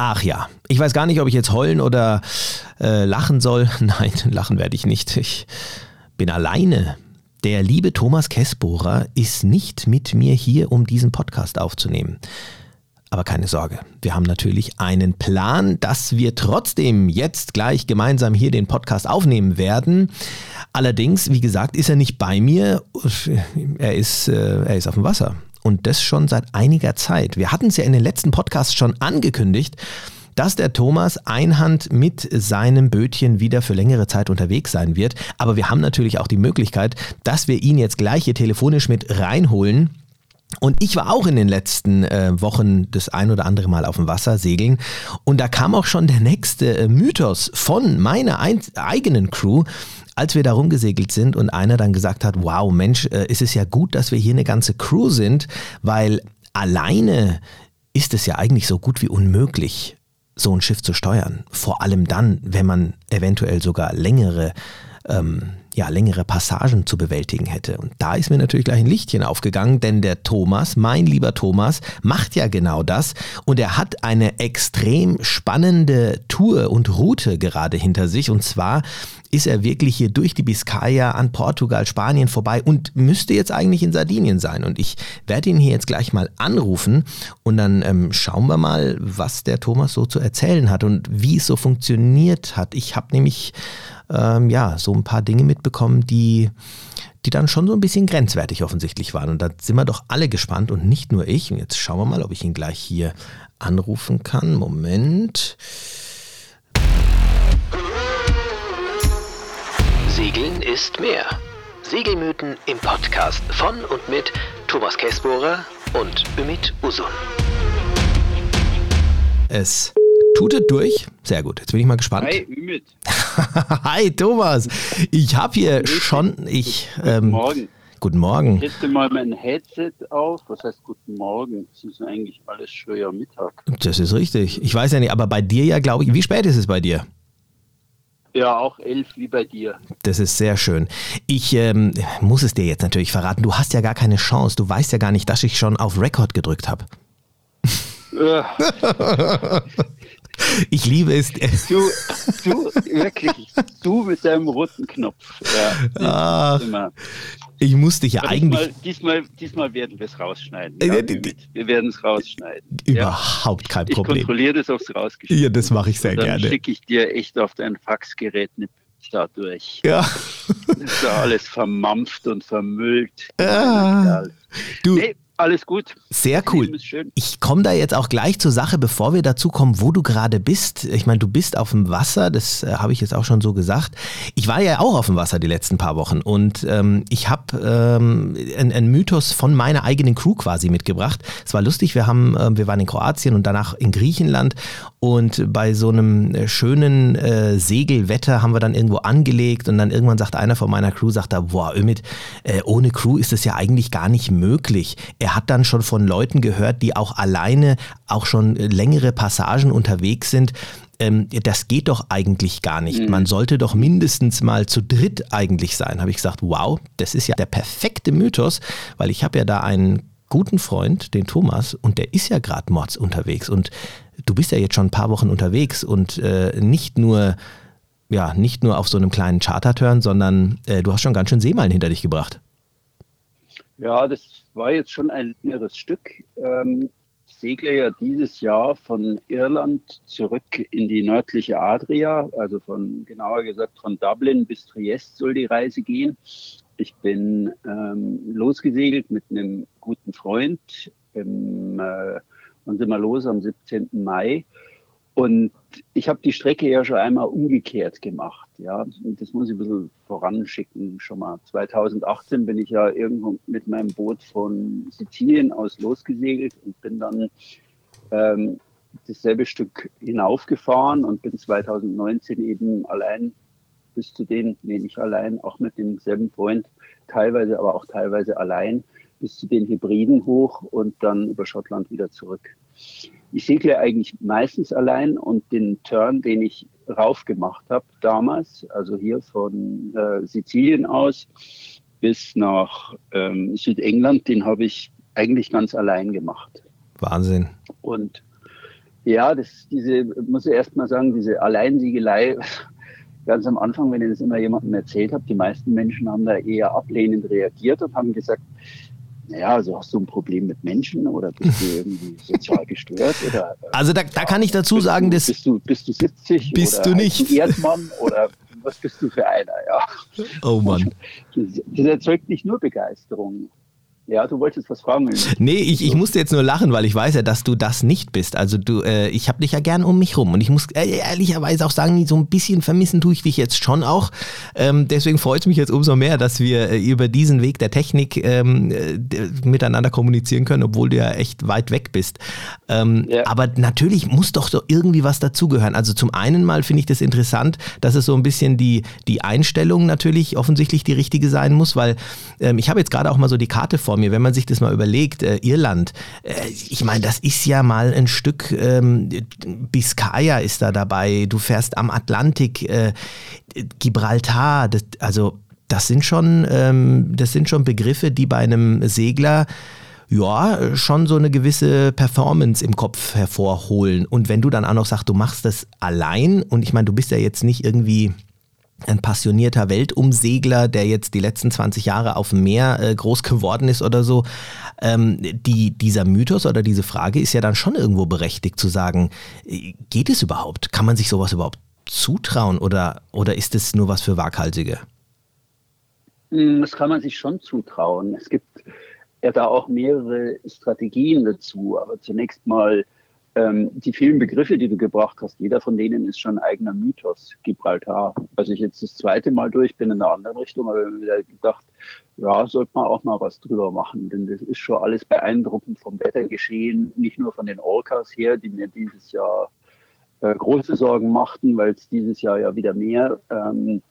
Ach ja, ich weiß gar nicht, ob ich jetzt heulen oder äh, lachen soll. Nein, lachen werde ich nicht. Ich bin alleine. Der liebe Thomas Kessbohrer ist nicht mit mir hier, um diesen Podcast aufzunehmen. Aber keine Sorge, wir haben natürlich einen Plan, dass wir trotzdem jetzt gleich gemeinsam hier den Podcast aufnehmen werden. Allerdings, wie gesagt, ist er nicht bei mir. Er ist, äh, er ist auf dem Wasser. Und das schon seit einiger Zeit. Wir hatten es ja in den letzten Podcasts schon angekündigt, dass der Thomas Einhand mit seinem Bötchen wieder für längere Zeit unterwegs sein wird. Aber wir haben natürlich auch die Möglichkeit, dass wir ihn jetzt gleich hier telefonisch mit reinholen. Und ich war auch in den letzten äh, Wochen das ein oder andere Mal auf dem Wasser segeln. Und da kam auch schon der nächste äh, Mythos von meiner ein eigenen Crew als wir da rumgesegelt sind und einer dann gesagt hat, wow, Mensch, äh, ist es ja gut, dass wir hier eine ganze Crew sind, weil alleine ist es ja eigentlich so gut wie unmöglich, so ein Schiff zu steuern. Vor allem dann, wenn man eventuell sogar längere ähm, ja, längere Passagen zu bewältigen hätte. Und da ist mir natürlich gleich ein Lichtchen aufgegangen, denn der Thomas, mein lieber Thomas, macht ja genau das und er hat eine extrem spannende Tour und Route gerade hinter sich und zwar ist er wirklich hier durch die Biskaya an Portugal, Spanien vorbei und müsste jetzt eigentlich in Sardinien sein. Und ich werde ihn hier jetzt gleich mal anrufen und dann ähm, schauen wir mal, was der Thomas so zu erzählen hat und wie es so funktioniert hat. Ich habe nämlich ähm, ja, so ein paar Dinge mitbekommen, die, die dann schon so ein bisschen grenzwertig offensichtlich waren. Und da sind wir doch alle gespannt und nicht nur ich. Und jetzt schauen wir mal, ob ich ihn gleich hier anrufen kann. Moment. Segeln ist mehr. Segelmythen im Podcast von und mit Thomas Kessbohrer und Ümit Usun. Es tutet durch. Sehr gut. Jetzt bin ich mal gespannt. Hi, Ümit. Hi, Thomas. Ich habe hier schon. Ich, ähm, guten Morgen. Guten Morgen. Ich setze mal mein Headset auf. Was heißt guten Morgen? Es ist eigentlich alles schon ja Mittag. Das ist richtig. Ich weiß ja nicht, aber bei dir ja, glaube ich. Wie spät ist es bei dir? Ja, auch elf wie bei dir. Das ist sehr schön. Ich ähm, muss es dir jetzt natürlich verraten. Du hast ja gar keine Chance. Du weißt ja gar nicht, dass ich schon auf Record gedrückt habe. Äh. Ich liebe es. Du, du, wirklich, du mit deinem roten Knopf. Ja, Ach, ich musste dich ja Aber eigentlich. Diesmal, diesmal, diesmal werden wir es rausschneiden. Ja, wir werden es rausschneiden. Überhaupt ja. kein Problem. Ich kontrolliere das, ob es rausgeschnitten Ja, das mache ich sehr dann gerne. Dann schicke ich dir echt auf dein Faxgerät eine da durch. Ja. Das ist ja alles vermampft und vermüllt. Ja. Du. Nee, alles gut. Sehr cool. Ich komme da jetzt auch gleich zur Sache, bevor wir dazu kommen, wo du gerade bist. Ich meine, du bist auf dem Wasser, das äh, habe ich jetzt auch schon so gesagt. Ich war ja auch auf dem Wasser die letzten paar Wochen und ähm, ich habe ähm, einen Mythos von meiner eigenen Crew quasi mitgebracht. Es war lustig, wir, haben, äh, wir waren in Kroatien und danach in Griechenland und bei so einem äh, schönen äh, Segelwetter haben wir dann irgendwo angelegt und dann irgendwann sagt einer von meiner Crew, sagt da, boah, Ömit, äh, ohne Crew ist es ja eigentlich gar nicht möglich. Er er hat dann schon von Leuten gehört, die auch alleine auch schon längere Passagen unterwegs sind. Ähm, das geht doch eigentlich gar nicht. Mhm. Man sollte doch mindestens mal zu dritt eigentlich sein. Habe ich gesagt, wow, das ist ja der perfekte Mythos, weil ich habe ja da einen guten Freund, den Thomas, und der ist ja gerade Mods unterwegs. Und du bist ja jetzt schon ein paar Wochen unterwegs und äh, nicht nur ja, nicht nur auf so einem kleinen Charterturn, sondern äh, du hast schon ganz schön Seemeilen hinter dich gebracht. Ja, das war jetzt schon ein längeres Stück. Ähm, ich segle ja dieses Jahr von Irland zurück in die nördliche Adria, also von genauer gesagt von Dublin bis Triest soll die Reise gehen. Ich bin ähm, losgesegelt mit einem guten Freund im, äh, und sind wir los am 17. Mai. Und ich habe die Strecke ja schon einmal umgekehrt gemacht. Ja, das muss ich ein bisschen voranschicken schon mal. 2018 bin ich ja irgendwo mit meinem Boot von Sizilien aus losgesegelt und bin dann ähm, dasselbe Stück hinaufgefahren und bin 2019 eben allein bis zu den, nee, nicht allein, auch mit demselben Freund, teilweise, aber auch teilweise allein, bis zu den Hybriden hoch und dann über Schottland wieder zurück. Ich segle eigentlich meistens allein und den Turn, den ich rauf gemacht habe damals, also hier von äh, Sizilien aus bis nach ähm, Südengland, den habe ich eigentlich ganz allein gemacht. Wahnsinn. Und Ja, das, diese, muss ich erst mal sagen, diese Alleinsiegelei, ganz am Anfang, wenn ich das immer jemandem erzählt habe, die meisten Menschen haben da eher ablehnend reagiert und haben gesagt, naja, also hast du ein Problem mit Menschen oder bist du irgendwie sozial gestört? Oder, also da, da kann ich dazu sagen, dass. Bist du, bist du 70? Bist du nicht? Erdmann oder was bist du für einer? Ja. Oh Mann. Das, das erzeugt nicht nur Begeisterung. Ja, du wolltest was fragen. Nee, ich, ich musste jetzt nur lachen, weil ich weiß ja, dass du das nicht bist. Also du, äh, ich habe dich ja gern um mich rum und ich muss äh, ehrlicherweise auch sagen, so ein bisschen vermissen tue ich dich jetzt schon auch. Ähm, deswegen freut es mich jetzt umso mehr, dass wir äh, über diesen Weg der Technik ähm, äh, miteinander kommunizieren können, obwohl du ja echt weit weg bist. Ähm, ja. Aber natürlich muss doch so irgendwie was dazugehören. Also zum einen mal finde ich das interessant, dass es so ein bisschen die, die Einstellung natürlich offensichtlich die richtige sein muss, weil ähm, ich habe jetzt gerade auch mal so die Karte vor mir, wenn man sich das mal überlegt, äh, Irland, äh, ich meine, das ist ja mal ein Stück, ähm, Biscaya ist da dabei, du fährst am Atlantik, äh, Gibraltar, das, also das sind schon, ähm, das sind schon Begriffe, die bei einem Segler ja, schon so eine gewisse Performance im Kopf hervorholen. Und wenn du dann auch noch sagst, du machst das allein, und ich meine, du bist ja jetzt nicht irgendwie ein passionierter Weltumsegler, der jetzt die letzten 20 Jahre auf dem Meer äh, groß geworden ist oder so. Ähm, die, dieser Mythos oder diese Frage ist ja dann schon irgendwo berechtigt zu sagen, äh, geht es überhaupt? Kann man sich sowas überhaupt zutrauen oder, oder ist es nur was für Waghalsige? Hm, das kann man sich schon zutrauen. Es gibt ja da auch mehrere Strategien dazu. Aber zunächst mal ähm, die vielen Begriffe, die du gebracht hast, jeder von denen ist schon ein eigener Mythos, Gibraltar. Als ich jetzt das zweite Mal durch bin in einer anderen Richtung, habe ich mir wieder gedacht, ja, sollte man auch mal was drüber machen, denn das ist schon alles beeindruckend vom Wettergeschehen, nicht nur von den Orcas her, die mir dieses Jahr äh, große Sorgen machten, weil es dieses Jahr ja wieder mehr ähm,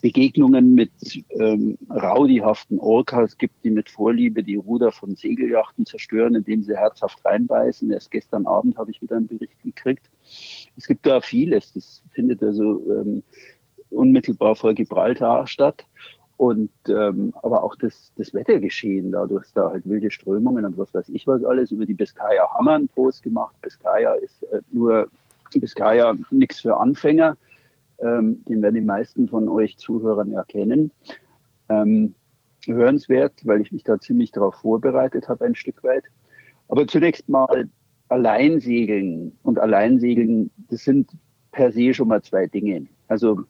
Begegnungen mit ähm, raudihaften Orcas gibt, die mit Vorliebe die Ruder von Segelyachten zerstören, indem sie herzhaft reinbeißen. Erst gestern Abend habe ich wieder einen Bericht gekriegt. Es gibt da vieles. Das findet also ähm, unmittelbar vor Gibraltar statt. Und ähm, aber auch das, das Wettergeschehen, dadurch da halt wilde Strömungen und was weiß ich was alles. Über die Biskaya haben wir einen Post gemacht. Biskaya ist äh, nur Biskaya nichts für Anfänger. Ähm, den werden die meisten von euch Zuhörern erkennen. Ähm, hörenswert, weil ich mich da ziemlich darauf vorbereitet habe, ein Stück weit. Aber zunächst mal Alleinsegeln und Alleinsegeln, das sind per se schon mal zwei Dinge. Also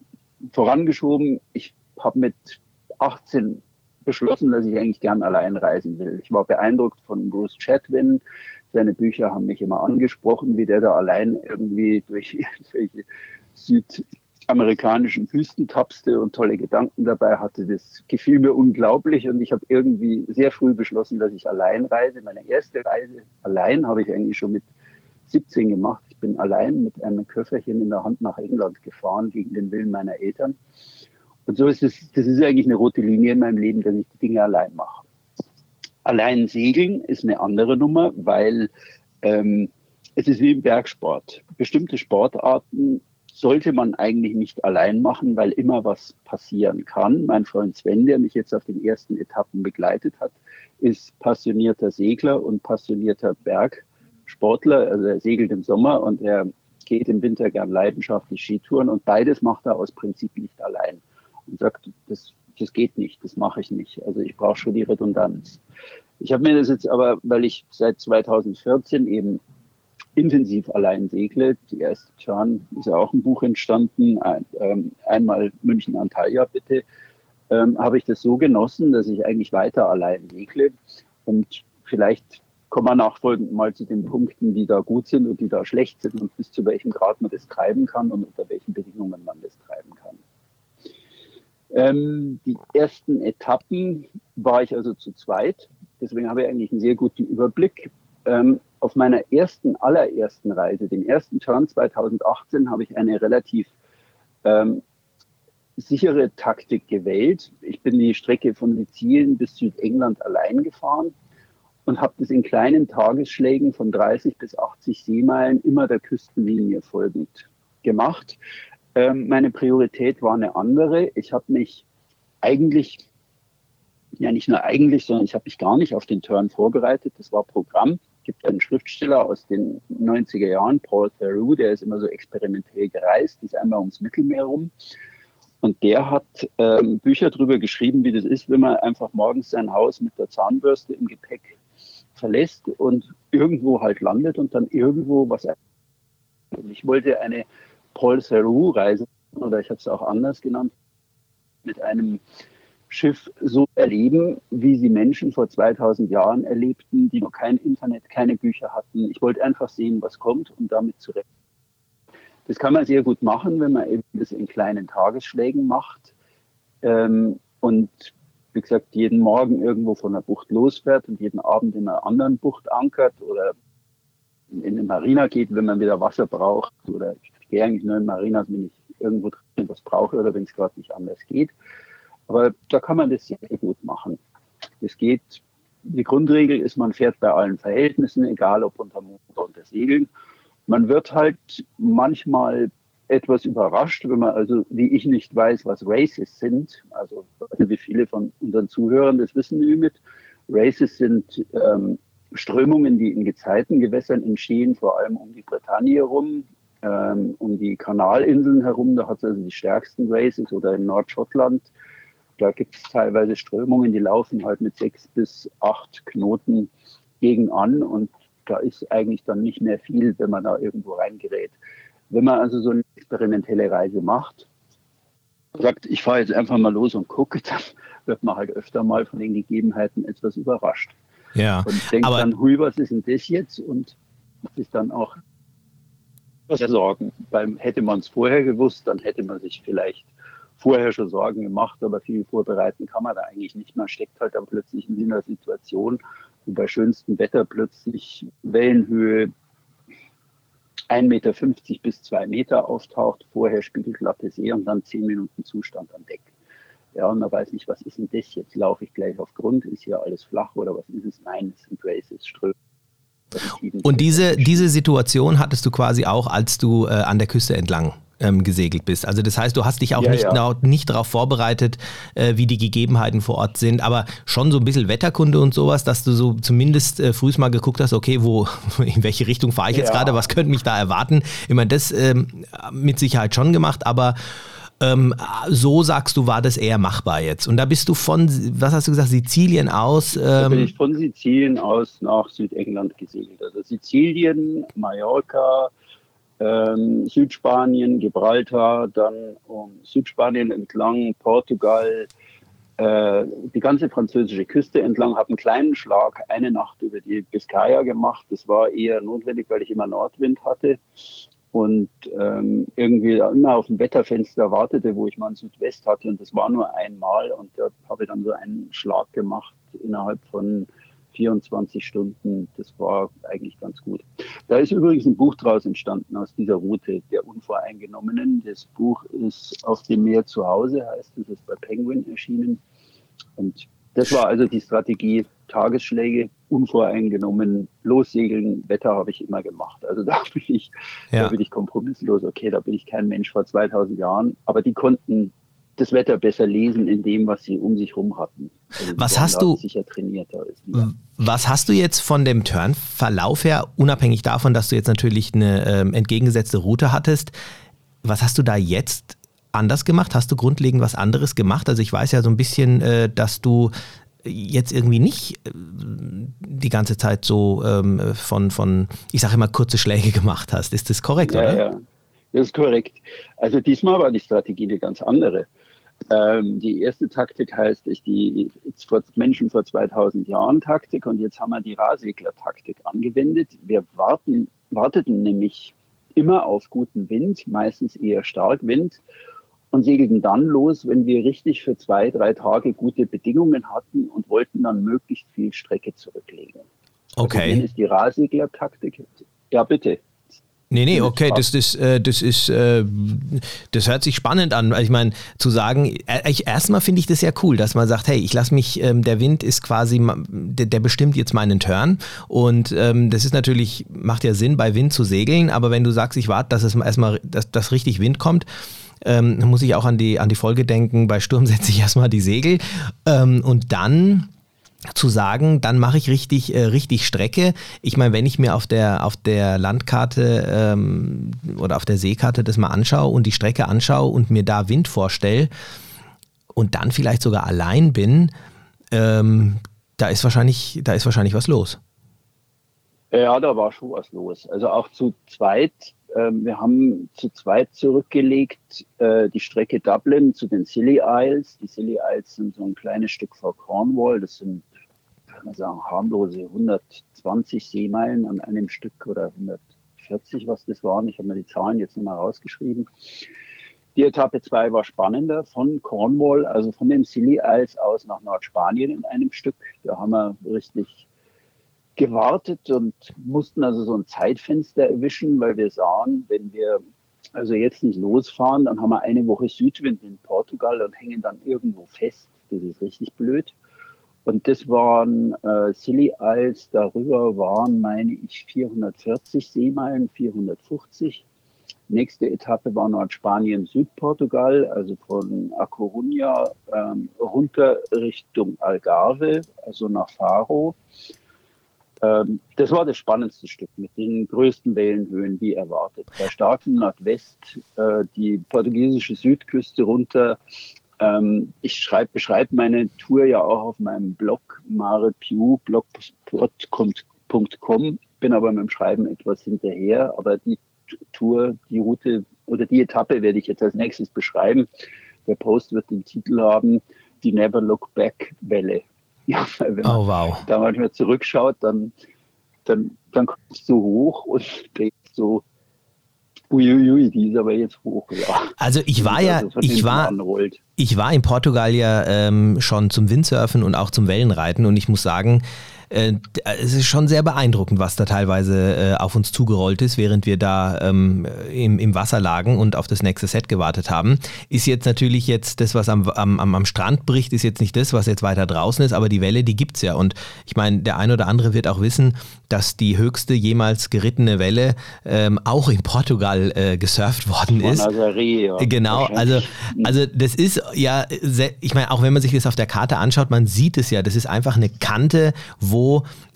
vorangeschoben, ich habe mit 18 beschlossen, dass ich eigentlich gern allein reisen will. Ich war beeindruckt von Bruce Chatwin, seine Bücher haben mich immer angesprochen, wie der da allein irgendwie durch irgendwelche südamerikanischen Wüsten tapste und tolle Gedanken dabei hatte. Das gefiel mir unglaublich und ich habe irgendwie sehr früh beschlossen, dass ich allein reise. Meine erste Reise allein habe ich eigentlich schon mit 17 gemacht. Ich bin allein mit einem Köfferchen in der Hand nach England gefahren gegen den Willen meiner Eltern. Und so ist es, das ist eigentlich eine rote Linie in meinem Leben, dass ich die Dinge allein mache. Allein segeln ist eine andere Nummer, weil ähm, es ist wie im Bergsport. Bestimmte Sportarten sollte man eigentlich nicht allein machen, weil immer was passieren kann. Mein Freund Sven, der mich jetzt auf den ersten Etappen begleitet hat, ist passionierter Segler und passionierter Bergsportler. Also er segelt im Sommer und er geht im Winter gern leidenschaftlich Skitouren und beides macht er aus Prinzip nicht allein und sagt, das das geht nicht, das mache ich nicht. Also ich brauche schon die Redundanz. Ich habe mir das jetzt aber, weil ich seit 2014 eben intensiv allein segle, die erste Turn ist ja auch ein Buch entstanden, ein, ähm, einmal München Antalya bitte, ähm, habe ich das so genossen, dass ich eigentlich weiter allein segle und vielleicht kommen wir nachfolgend mal zu den Punkten, die da gut sind und die da schlecht sind und bis zu welchem Grad man das treiben kann und unter welchen Bedingungen man das treiben kann. Ähm, die ersten Etappen war ich also zu zweit. Deswegen habe ich eigentlich einen sehr guten Überblick. Ähm, auf meiner ersten, allerersten Reise, den ersten Turn 2018, habe ich eine relativ ähm, sichere Taktik gewählt. Ich bin die Strecke von Sizilien bis Südengland allein gefahren und habe das in kleinen Tagesschlägen von 30 bis 80 Seemeilen immer der Küstenlinie folgend gemacht. Ähm, meine Priorität war eine andere. Ich habe mich eigentlich, ja nicht nur eigentlich, sondern ich habe mich gar nicht auf den Turn vorbereitet. Das war Programm. gibt einen Schriftsteller aus den 90er Jahren, Paul Theroux, der ist immer so experimentell gereist, ist einmal ums Mittelmeer rum. Und der hat ähm, Bücher darüber geschrieben, wie das ist, wenn man einfach morgens sein Haus mit der Zahnbürste im Gepäck verlässt und irgendwo halt landet und dann irgendwo was. Ich wollte eine Paul Theroux-Reise, oder ich habe es auch anders genannt, mit einem Schiff so erleben, wie sie Menschen vor 2000 Jahren erlebten, die noch kein Internet, keine Bücher hatten. Ich wollte einfach sehen, was kommt und damit zurecht. Das kann man sehr gut machen, wenn man eben das in kleinen Tagesschlägen macht ähm, und wie gesagt, jeden Morgen irgendwo von der Bucht losfährt und jeden Abend in einer anderen Bucht ankert oder in eine Marina geht, wenn man wieder Wasser braucht. Oder gehe eigentlich nur in Marinas, wenn ich irgendwo drin was brauche oder wenn es gerade nicht anders geht. Aber da kann man das sehr gut machen. Es geht, die Grundregel ist, man fährt bei allen Verhältnissen, egal ob unter Motor oder Segeln. Man wird halt manchmal etwas überrascht, wenn man also, wie ich nicht weiß, was Races sind. Also, wie viele von unseren Zuhörern das wissen mit. Races sind ähm, Strömungen, die in Gezeitengewässern entstehen, vor allem um die Bretagne herum, ähm, um die Kanalinseln herum. Da hat es also die stärksten Races oder in Nordschottland da gibt es teilweise Strömungen, die laufen halt mit sechs bis acht Knoten gegen an und da ist eigentlich dann nicht mehr viel, wenn man da irgendwo reingerät. Wenn man also so eine experimentelle Reise macht, sagt, ich fahre jetzt einfach mal los und gucke, dann wird man halt öfter mal von den Gegebenheiten etwas überrascht. Ja, und denkt dann, hui, was ist denn das jetzt? Und sich dann auch Sorgen. Beim hätte man es vorher gewusst, dann hätte man sich vielleicht vorher schon Sorgen gemacht, aber viel vorbereiten kann man da eigentlich nicht. Man steckt halt dann plötzlich in einer Situation, wo bei schönstem Wetter plötzlich Wellenhöhe 1,50 Meter bis 2 Meter auftaucht, vorher spiegelglatte See und dann 10 Minuten Zustand am Deck. Ja, und man weiß nicht, was ist denn das jetzt? Laufe ich gleich auf Grund? Ist hier alles flach oder was ist es? Nein, es sind Races, Ströme. Und diese, diese Situation hattest du quasi auch, als du äh, an der Küste entlang ähm, gesegelt bist. Also das heißt, du hast dich auch ja, nicht, ja. nicht darauf vorbereitet, äh, wie die Gegebenheiten vor Ort sind, aber schon so ein bisschen Wetterkunde und sowas, dass du so zumindest äh, frühst mal geguckt hast, okay, wo, in welche Richtung fahre ich jetzt ja. gerade, was könnte mich da erwarten. Ich meine, das ähm, mit Sicherheit schon gemacht, aber ähm, so sagst du, war das eher machbar jetzt. Und da bist du von, was hast du gesagt, Sizilien aus? Ähm da bin ich von Sizilien aus nach Südengland gesegelt. Also Sizilien, Mallorca, ähm, Südspanien, Gibraltar, dann um Südspanien entlang, Portugal, äh, die ganze französische Küste entlang, habe einen kleinen Schlag eine Nacht über die Biscaya gemacht. Das war eher notwendig, weil ich immer Nordwind hatte und ähm, irgendwie immer auf dem Wetterfenster wartete, wo ich mal einen Südwest hatte und das war nur einmal und da habe ich dann so einen Schlag gemacht innerhalb von 24 Stunden. Das war eigentlich ganz gut. Da ist übrigens ein Buch draus entstanden aus dieser Route der Unvoreingenommenen. Das Buch ist auf dem Meer zu Hause, heißt es, ist bei Penguin erschienen. Und das war also die Strategie, Tagesschläge, unvoreingenommen, lossegeln, Wetter habe ich immer gemacht. Also da bin ich, ja. da bin ich kompromisslos. Okay, da bin ich kein Mensch vor 2000 Jahren. Aber die konnten das Wetter besser lesen in dem, was sie um sich herum hatten. Also was hast du sicher trainierter ist. Was hast du jetzt von dem Turnverlauf her, unabhängig davon, dass du jetzt natürlich eine ähm, entgegengesetzte Route hattest, was hast du da jetzt anders gemacht? Hast du grundlegend was anderes gemacht? Also ich weiß ja so ein bisschen, äh, dass du jetzt irgendwie nicht äh, die ganze Zeit so ähm, von, von, ich sage immer, kurze Schläge gemacht hast. Ist das korrekt, ja, oder? Ja, das ist korrekt. Also diesmal war die Strategie eine ganz andere. Ähm, die erste Taktik heißt ich die vor Menschen vor 2000 Jahren Taktik und jetzt haben wir die Rahsegler-Taktik angewendet. Wir warten, warteten nämlich immer auf guten Wind, meistens eher stark Wind und segelten dann los, wenn wir richtig für zwei, drei Tage gute Bedingungen hatten und wollten dann möglichst viel Strecke zurücklegen. Also okay. Also, ist die Rahsegler-Taktik. Ja, bitte. Nee, nee, okay, das, das, äh, das ist, äh, das hört sich spannend an. Ich meine, zu sagen, äh, ich, erstmal finde ich das ja cool, dass man sagt, hey, ich lasse mich, ähm, der Wind ist quasi, der, der, bestimmt jetzt meinen Turn. Und ähm, das ist natürlich, macht ja Sinn, bei Wind zu segeln, aber wenn du sagst, ich warte, dass es erstmal, dass, dass richtig Wind kommt, ähm, muss ich auch an die, an die Folge denken, bei Sturm setze ich erstmal die Segel. Ähm, und dann zu sagen, dann mache ich richtig, äh, richtig Strecke. Ich meine, wenn ich mir auf der, auf der Landkarte ähm, oder auf der Seekarte das mal anschaue und die Strecke anschaue und mir da Wind vorstelle und dann vielleicht sogar allein bin, ähm, da ist wahrscheinlich, da ist wahrscheinlich was los. Ja, da war schon was los. Also auch zu zweit. Ähm, wir haben zu zweit zurückgelegt äh, die Strecke Dublin zu den Scilly Isles. Die Scilly Isles sind so ein kleines Stück vor Cornwall. Das sind kann man sagen, harmlose 120 Seemeilen an einem Stück oder 140, was das waren. Ich habe mir die Zahlen jetzt nochmal rausgeschrieben. Die Etappe 2 war spannender von Cornwall, also von dem Scilly Isles aus nach Nordspanien in einem Stück. Da haben wir richtig gewartet und mussten also so ein Zeitfenster erwischen, weil wir sahen, wenn wir also jetzt nicht losfahren, dann haben wir eine Woche Südwind in Portugal und hängen dann irgendwo fest. Das ist richtig blöd. Und das waren äh, Silly Isles, darüber waren, meine ich, 440 Seemeilen, 450. Nächste Etappe war Nordspanien, Südportugal, also von A Coruña ähm, runter Richtung Algarve, also nach Faro. Ähm, das war das spannendste Stück mit den größten Wellenhöhen wie erwartet. Bei starkem Nordwest äh, die portugiesische Südküste runter ähm, ich schreib, beschreibe meine Tour ja auch auf meinem Blog marepew.blogspot.com, bin aber mit dem Schreiben etwas hinterher, aber die Tour, die Route oder die Etappe werde ich jetzt als nächstes beschreiben. Der Post wird den Titel haben, die Never Look Back Welle. Ja, wenn man oh, wow. da manchmal zurückschaut, dann, dann, dann kommst du hoch und denkst so, Uiuiui, die ist aber jetzt hoch, ja. Also ich war ja, ich war, ich war in Portugal ja ähm, schon zum Windsurfen und auch zum Wellenreiten und ich muss sagen, äh, es ist schon sehr beeindruckend, was da teilweise äh, auf uns zugerollt ist, während wir da ähm, im, im Wasser lagen und auf das nächste Set gewartet haben. Ist jetzt natürlich jetzt das, was am, am, am Strand bricht, ist jetzt nicht das, was jetzt weiter draußen ist, aber die Welle, die gibt es ja. Und ich meine, der ein oder andere wird auch wissen, dass die höchste jemals gerittene Welle ähm, auch in Portugal äh, gesurft worden ist. Nazaré, ja. Genau, also, also das ist ja, ich meine, auch wenn man sich das auf der Karte anschaut, man sieht es ja, das ist einfach eine Kante, wo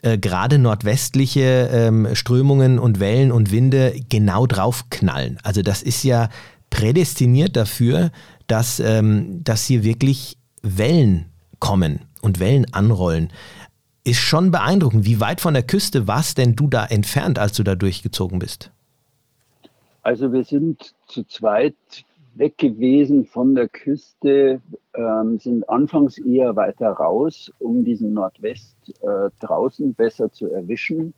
äh, gerade nordwestliche ähm, Strömungen und Wellen und Winde genau drauf knallen. Also das ist ja prädestiniert dafür, dass, ähm, dass hier wirklich Wellen kommen und Wellen anrollen. Ist schon beeindruckend. Wie weit von der Küste warst denn du da entfernt, als du da durchgezogen bist? Also wir sind zu zweit weg gewesen von der Küste, ähm, sind anfangs eher weiter raus, um diesen Nordwest äh, draußen besser zu erwischen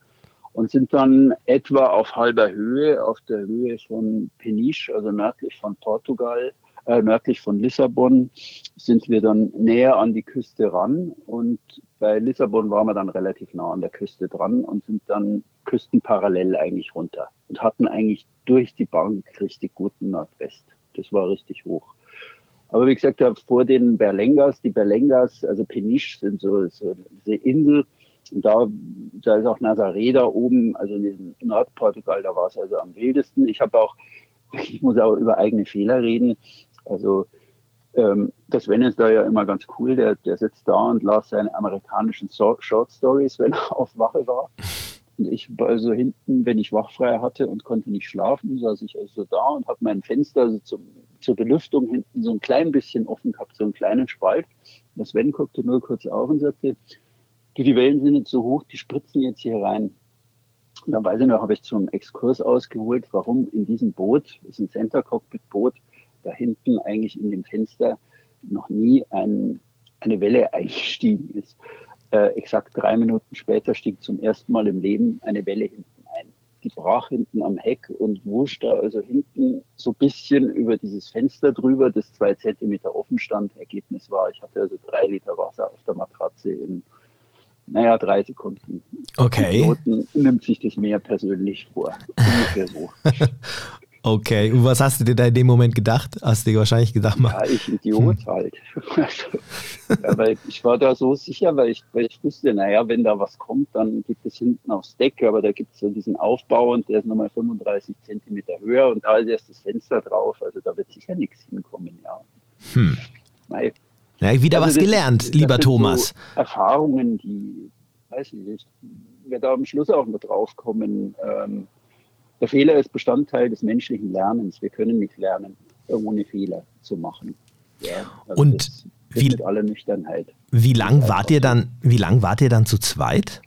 und sind dann etwa auf halber Höhe, auf der Höhe von Peniche, also nördlich von Portugal, äh, nördlich von Lissabon, sind wir dann näher an die Küste ran und bei Lissabon waren wir dann relativ nah an der Küste dran und sind dann küstenparallel eigentlich runter und hatten eigentlich durch die Bank richtig guten Nordwest das war richtig hoch. Aber wie gesagt, vor den Berlengas, die Berlengas, also Peniche sind so, so diese Insel, und da, da ist auch Nazaré da oben, also in Nordportugal, da war es also am wildesten. Ich habe auch, ich muss auch über eigene Fehler reden. Also ähm, das Sven ist da ja immer ganz cool, der, der sitzt da und las seine amerikanischen so Short Stories, wenn er auf Wache war. Und ich also hinten, wenn ich wachfrei hatte und konnte nicht schlafen, saß ich also da und habe mein Fenster also zum, zur Belüftung hinten so ein klein bisschen offen gehabt, so einen kleinen Spalt. Das Sven guckte nur kurz auf und sagte, die Wellen sind jetzt so hoch, die spritzen jetzt hier rein. Und dann weiß ich noch, habe ich zum Exkurs ausgeholt, warum in diesem Boot, das ist ein Center Cockpit Boot, da hinten eigentlich in dem Fenster noch nie ein, eine Welle eingestiegen ist. Äh, exakt drei Minuten später stieg zum ersten Mal im Leben eine Welle hinten ein. Die brach hinten am Heck und wusch da also hinten so ein bisschen über dieses Fenster drüber, das zwei Zentimeter offen stand. Ergebnis war, ich hatte also drei Liter Wasser auf der Matratze in, naja, drei Sekunden. Okay. Piloten nimmt sich das mehr persönlich vor. Ungefähr so. Okay, und was hast du dir da in dem Moment gedacht? Hast du dir wahrscheinlich gedacht, Ja, ich Idiot hm. halt. ja, weil ich war da so sicher, weil ich, weil ich wusste, naja, wenn da was kommt, dann gibt es hinten aufs Deck, aber da gibt es so diesen Aufbau und der ist nochmal 35 Zentimeter höher und da ist erst das Fenster drauf, also da wird sicher nichts hinkommen, ja. Hm. Ja, wieder also was gelernt, das, lieber das Thomas. So Erfahrungen, die, weiß ich nicht, wir da am Schluss auch noch drauf kommen. Ähm, der Fehler ist Bestandteil des menschlichen Lernens. Wir können nicht lernen, ohne Fehler zu machen. Ja, also Und wie, mit aller Nüchternheit. Wie lang wart ihr dann, wie lang wart ihr dann zu zweit?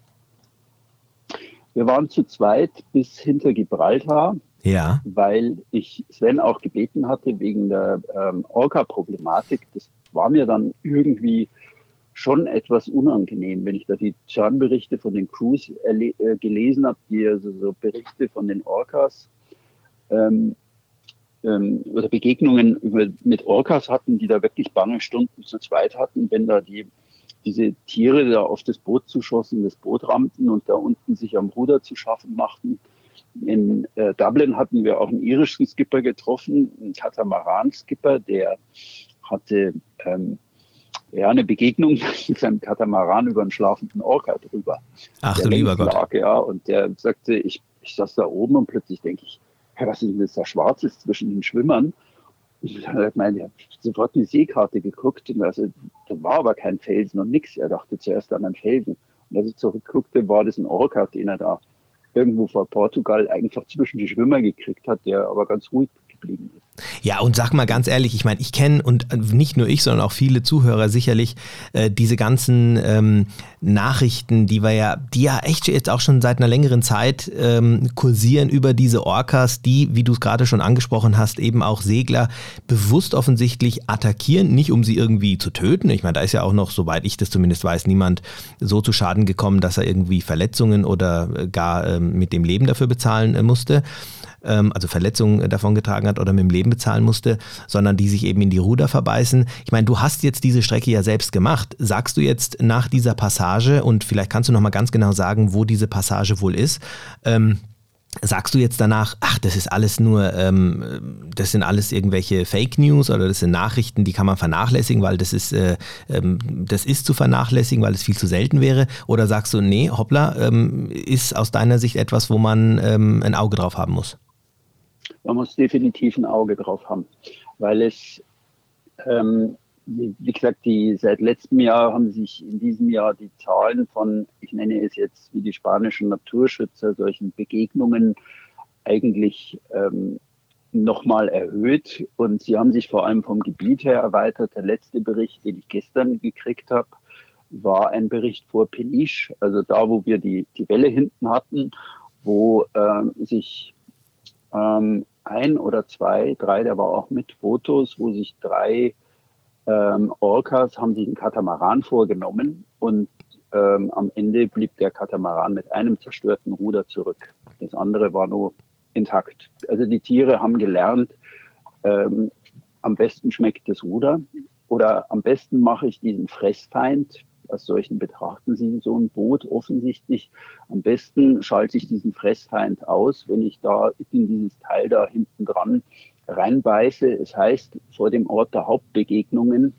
Wir waren zu zweit bis hinter Gibraltar. Ja. Weil ich Sven auch gebeten hatte wegen der ähm, Orca-Problematik. Das war mir dann irgendwie schon etwas unangenehm, wenn ich da die Chan-Berichte von den Crews äh, gelesen habe, die also so Berichte von den Orcas ähm, ähm, oder Begegnungen mit Orcas hatten, die da wirklich bange Stunden zu zweit hatten, wenn da die diese Tiere da auf das Boot zuschossen, das Boot rammten und da unten sich am Ruder zu schaffen machten. In äh, Dublin hatten wir auch einen irischen Skipper getroffen, einen Katamaran-Skipper, der hatte ähm, ja, eine Begegnung mit seinem Katamaran über einen schlafenden Orca drüber. Ach du lieber Gott. Lag, ja, und der sagte, ich, ich saß da oben und plötzlich denke ich, hey, was ist denn das da Schwarzes zwischen den Schwimmern? Ich habe meine, sofort die Seekarte geguckt und also, da war aber kein Felsen und nichts. Er dachte zuerst an einen Felsen. Und als ich zurückguckte, war das ein Orca, den er da irgendwo vor Portugal einfach zwischen die Schwimmer gekriegt hat, der aber ganz ruhig geblieben ist. Ja, und sag mal ganz ehrlich, ich meine, ich kenne und nicht nur ich, sondern auch viele Zuhörer sicherlich äh, diese ganzen ähm, Nachrichten, die wir ja, die ja echt jetzt auch schon seit einer längeren Zeit ähm, kursieren über diese Orcas, die, wie du es gerade schon angesprochen hast, eben auch Segler bewusst offensichtlich attackieren, nicht um sie irgendwie zu töten. Ich meine, da ist ja auch noch, soweit ich das zumindest weiß, niemand so zu Schaden gekommen, dass er irgendwie Verletzungen oder äh, gar ähm, mit dem Leben dafür bezahlen äh, musste ähm, also Verletzungen davongetragen hat oder mit dem Leben bezahlen musste, sondern die sich eben in die Ruder verbeißen. Ich meine, du hast jetzt diese Strecke ja selbst gemacht. Sagst du jetzt nach dieser Passage, und vielleicht kannst du nochmal ganz genau sagen, wo diese Passage wohl ist, ähm, Sagst du jetzt danach, ach, das ist alles nur, ähm, das sind alles irgendwelche Fake News oder das sind Nachrichten, die kann man vernachlässigen, weil das ist, äh, ähm, das ist zu vernachlässigen, weil es viel zu selten wäre? Oder sagst du, nee, hoppla, ähm, ist aus deiner Sicht etwas, wo man ähm, ein Auge drauf haben muss? Man muss definitiv ein Auge drauf haben, weil es, ähm, wie gesagt, die, seit letztem Jahr haben sich in diesem Jahr die Zahlen von, ich nenne es jetzt wie die spanischen Naturschützer, solchen Begegnungen eigentlich ähm, nochmal erhöht und sie haben sich vor allem vom Gebiet her erweitert. Der letzte Bericht, den ich gestern gekriegt habe, war ein Bericht vor Peniche, also da, wo wir die, die Welle hinten hatten, wo ähm, sich ähm, ein oder zwei, drei, der war auch mit Fotos, wo sich drei ähm, Orcas haben sich einen Katamaran vorgenommen und ähm, am Ende blieb der Katamaran mit einem zerstörten Ruder zurück. Das andere war nur intakt. Also die Tiere haben gelernt, ähm, am besten schmeckt das Ruder oder am besten mache ich diesen Fressfeind, als solchen betrachten Sie so ein Boot offensichtlich. Am besten schalte ich diesen Fressfeind aus, wenn ich da in dieses Teil da hinten dran reinbeiße. Es heißt, vor dem Ort der Hauptbegegnungen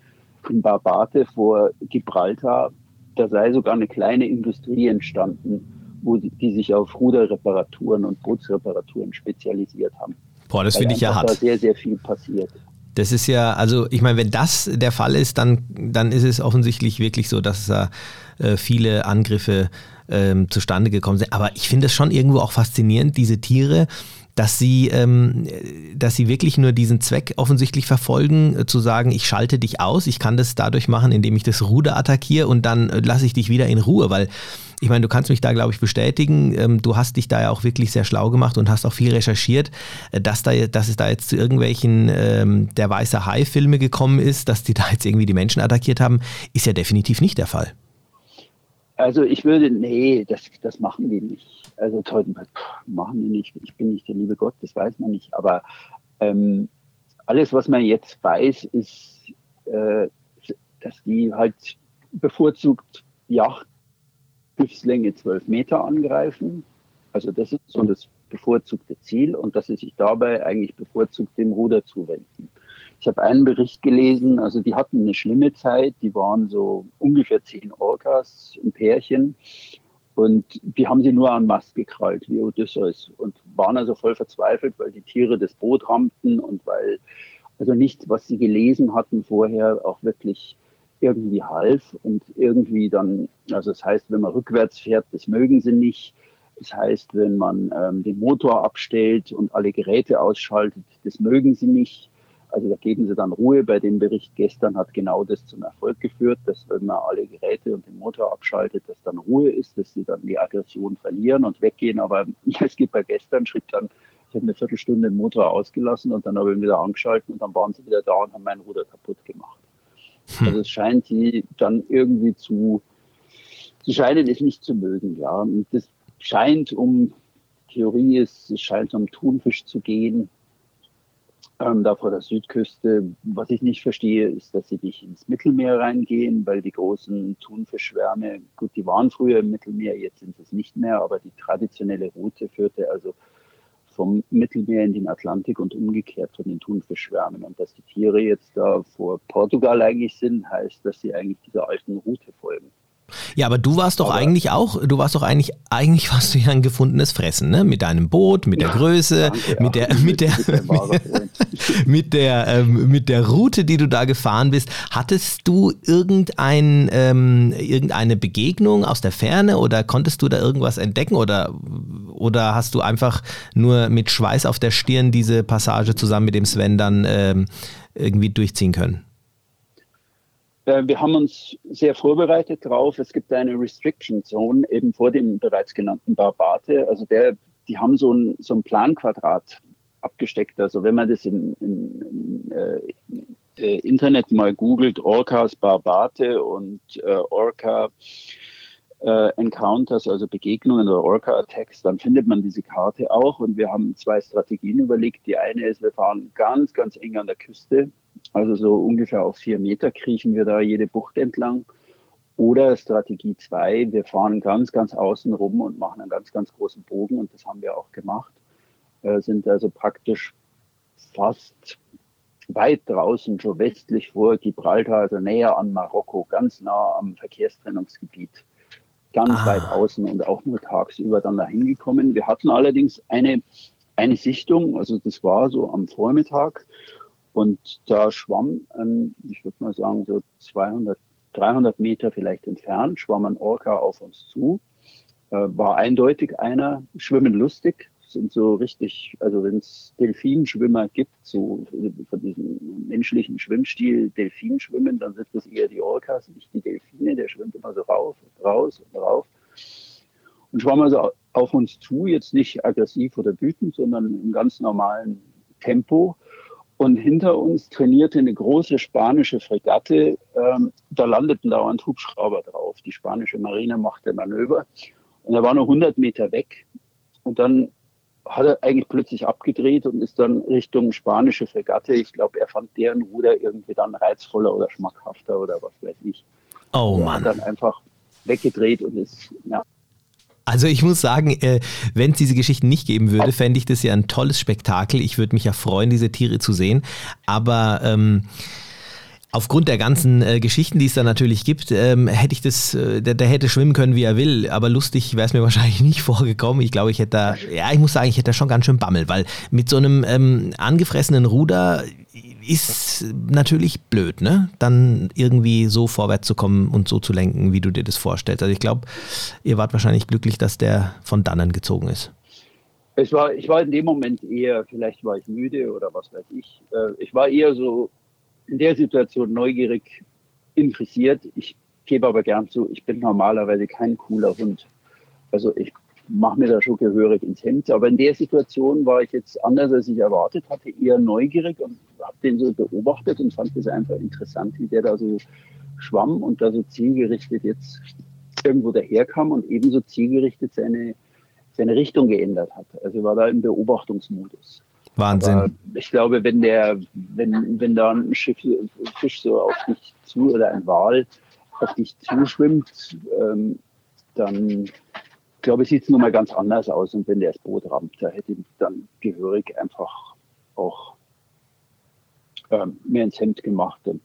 in Barbate vor Gibraltar, da sei sogar eine kleine Industrie entstanden, wo die, die sich auf Ruderreparaturen und Bootsreparaturen spezialisiert haben. Boah, das finde ich ja hart. Da sehr, sehr viel passiert. Das ist ja, also ich meine, wenn das der Fall ist, dann, dann ist es offensichtlich wirklich so, dass da äh, viele Angriffe ähm, zustande gekommen sind. Aber ich finde es schon irgendwo auch faszinierend, diese Tiere, dass sie, ähm, dass sie wirklich nur diesen Zweck offensichtlich verfolgen, äh, zu sagen, ich schalte dich aus, ich kann das dadurch machen, indem ich das Ruder attackiere und dann äh, lasse ich dich wieder in Ruhe, weil ich meine, du kannst mich da, glaube ich, bestätigen. Ähm, du hast dich da ja auch wirklich sehr schlau gemacht und hast auch viel recherchiert, äh, dass, da, dass es da jetzt zu irgendwelchen ähm, der weiße Hai-Filme gekommen ist, dass die da jetzt irgendwie die Menschen attackiert haben, ist ja definitiv nicht der Fall. Also ich würde, nee, das, das machen die nicht. Also toll, machen die nicht. Ich bin nicht der liebe Gott, das weiß man nicht. Aber ähm, alles, was man jetzt weiß, ist, äh, dass die halt bevorzugt Yacht Schiffslänge 12 Meter angreifen. Also das ist so das bevorzugte Ziel und dass sie sich dabei eigentlich bevorzugt dem Ruder zuwenden. Ich habe einen Bericht gelesen, also die hatten eine schlimme Zeit, die waren so ungefähr zehn Orcas im Pärchen und die haben sie nur an Mast gekrallt, wie Odysseus, und waren also voll verzweifelt, weil die Tiere das Boot rammten und weil also nichts, was sie gelesen hatten vorher, auch wirklich irgendwie half und irgendwie dann, also das heißt, wenn man rückwärts fährt, das mögen sie nicht. Das heißt, wenn man ähm, den Motor abstellt und alle Geräte ausschaltet, das mögen sie nicht. Also da geben sie dann Ruhe. Bei dem Bericht gestern hat genau das zum Erfolg geführt, dass wenn man alle Geräte und den Motor abschaltet, dass dann Ruhe ist, dass sie dann die Aggression verlieren und weggehen. Aber es gibt bei gestern, schrieb dann, ich habe eine Viertelstunde den Motor ausgelassen und dann habe ich ihn wieder angeschaltet und dann waren sie wieder da und haben meinen Ruder kaputt gemacht. Hm. Also es scheint die dann irgendwie zu, sie scheinen es nicht zu mögen, ja. Und das scheint um, Theorie ist, es scheint um Thunfisch zu gehen ähm, da vor der Südküste. Was ich nicht verstehe, ist, dass sie nicht ins Mittelmeer reingehen, weil die großen Thunfischschwärme, gut, die waren früher im Mittelmeer, jetzt sind es nicht mehr, aber die traditionelle Route führte also vom Mittelmeer in den Atlantik und umgekehrt von den Thunfischschwärmen. Und dass die Tiere jetzt da vor Portugal eigentlich sind, heißt, dass sie eigentlich dieser alten Route folgen. Ja, aber du warst doch aber eigentlich auch, du warst doch eigentlich, eigentlich warst du ja ein gefundenes Fressen, ne? Mit deinem Boot, mit der Größe, danke, mit, der, mit der, mit der, ähm, mit der Route, die du da gefahren bist. Hattest du irgendein, ähm, irgendeine Begegnung aus der Ferne oder konntest du da irgendwas entdecken oder, oder hast du einfach nur mit Schweiß auf der Stirn diese Passage zusammen mit dem Sven dann ähm, irgendwie durchziehen können? Äh, wir haben uns sehr vorbereitet drauf. Es gibt eine Restriction Zone eben vor dem bereits genannten Barbate. Also der, die haben so ein, so ein Planquadrat abgesteckt. Also wenn man das im, im, im äh, Internet mal googelt, Orcas Barbate und äh, Orca äh, Encounters, also Begegnungen oder Orca Attacks, dann findet man diese Karte auch. Und wir haben zwei Strategien überlegt. Die eine ist, wir fahren ganz, ganz eng an der Küste also so ungefähr auf vier Meter kriechen wir da jede Bucht entlang. Oder Strategie 2, wir fahren ganz, ganz außen rum und machen einen ganz, ganz großen Bogen und das haben wir auch gemacht. Äh, sind also praktisch fast weit draußen, schon westlich vor Gibraltar, also näher an Marokko, ganz nah am Verkehrstrennungsgebiet, ganz ah. weit außen und auch nur tagsüber dann dahin gekommen. Wir hatten allerdings eine, eine Sichtung, also das war so am Vormittag und da schwamm, ähm, ich würde mal sagen, so 200, 300 Meter vielleicht entfernt, schwamm ein Orca auf uns zu. Äh, war eindeutig einer, schwimmen lustig, sind so richtig, also wenn es Delfinschwimmer gibt, so von diesem menschlichen Schwimmstil Delfinschwimmen, dann sind das eher die Orcas, nicht die Delfine, der schwimmt immer so rauf und raus und rauf. Und schwamm also auf uns zu, jetzt nicht aggressiv oder wütend, sondern im ganz normalen Tempo. Und hinter uns trainierte eine große spanische Fregatte. Ähm, da landeten dauernd Hubschrauber drauf. Die spanische Marine machte Manöver. Und er war nur 100 Meter weg. Und dann hat er eigentlich plötzlich abgedreht und ist dann Richtung spanische Fregatte. Ich glaube, er fand deren Ruder irgendwie dann reizvoller oder schmackhafter oder was weiß ich. Oh Mann. Hat dann einfach weggedreht und ist ja, also ich muss sagen, äh, wenn es diese Geschichten nicht geben würde, fände ich das ja ein tolles Spektakel. Ich würde mich ja freuen, diese Tiere zu sehen. Aber ähm, aufgrund der ganzen äh, Geschichten, die es da natürlich gibt, ähm, hätte ich das, äh, der, der, hätte schwimmen können, wie er will. Aber lustig wäre es mir wahrscheinlich nicht vorgekommen. Ich glaube, ich hätte da, ja, ich muss sagen, ich hätte da schon ganz schön Bammel, weil mit so einem ähm, angefressenen Ruder ist natürlich blöd, ne? Dann irgendwie so vorwärts zu kommen und so zu lenken, wie du dir das vorstellst. Also ich glaube, ihr wart wahrscheinlich glücklich, dass der von dannen gezogen ist. Ich war, ich war in dem Moment eher, vielleicht war ich müde oder was weiß ich. Äh, ich war eher so in der Situation neugierig, interessiert. Ich gebe aber gern zu, ich bin normalerweise kein cooler Hund. Also ich mache mir da schon gehörig ins Hemd. Aber in der Situation war ich jetzt anders, als ich erwartet hatte, eher neugierig und habe den so beobachtet und fand es einfach interessant, wie der da so schwamm und da so zielgerichtet jetzt irgendwo daherkam und ebenso zielgerichtet seine, seine Richtung geändert hat. Also war da im Beobachtungsmodus. Wahnsinn. Aber ich glaube, wenn der, wenn, wenn da ein Schiff, Fisch so auf dich zu oder ein Wal auf dich zuschwimmt, ähm, dann glaube sieht es nochmal ganz anders aus. Und wenn der das Boot rammt, da hätte ich dann gehörig einfach auch ähm, mehr ins Hemd gemacht. Und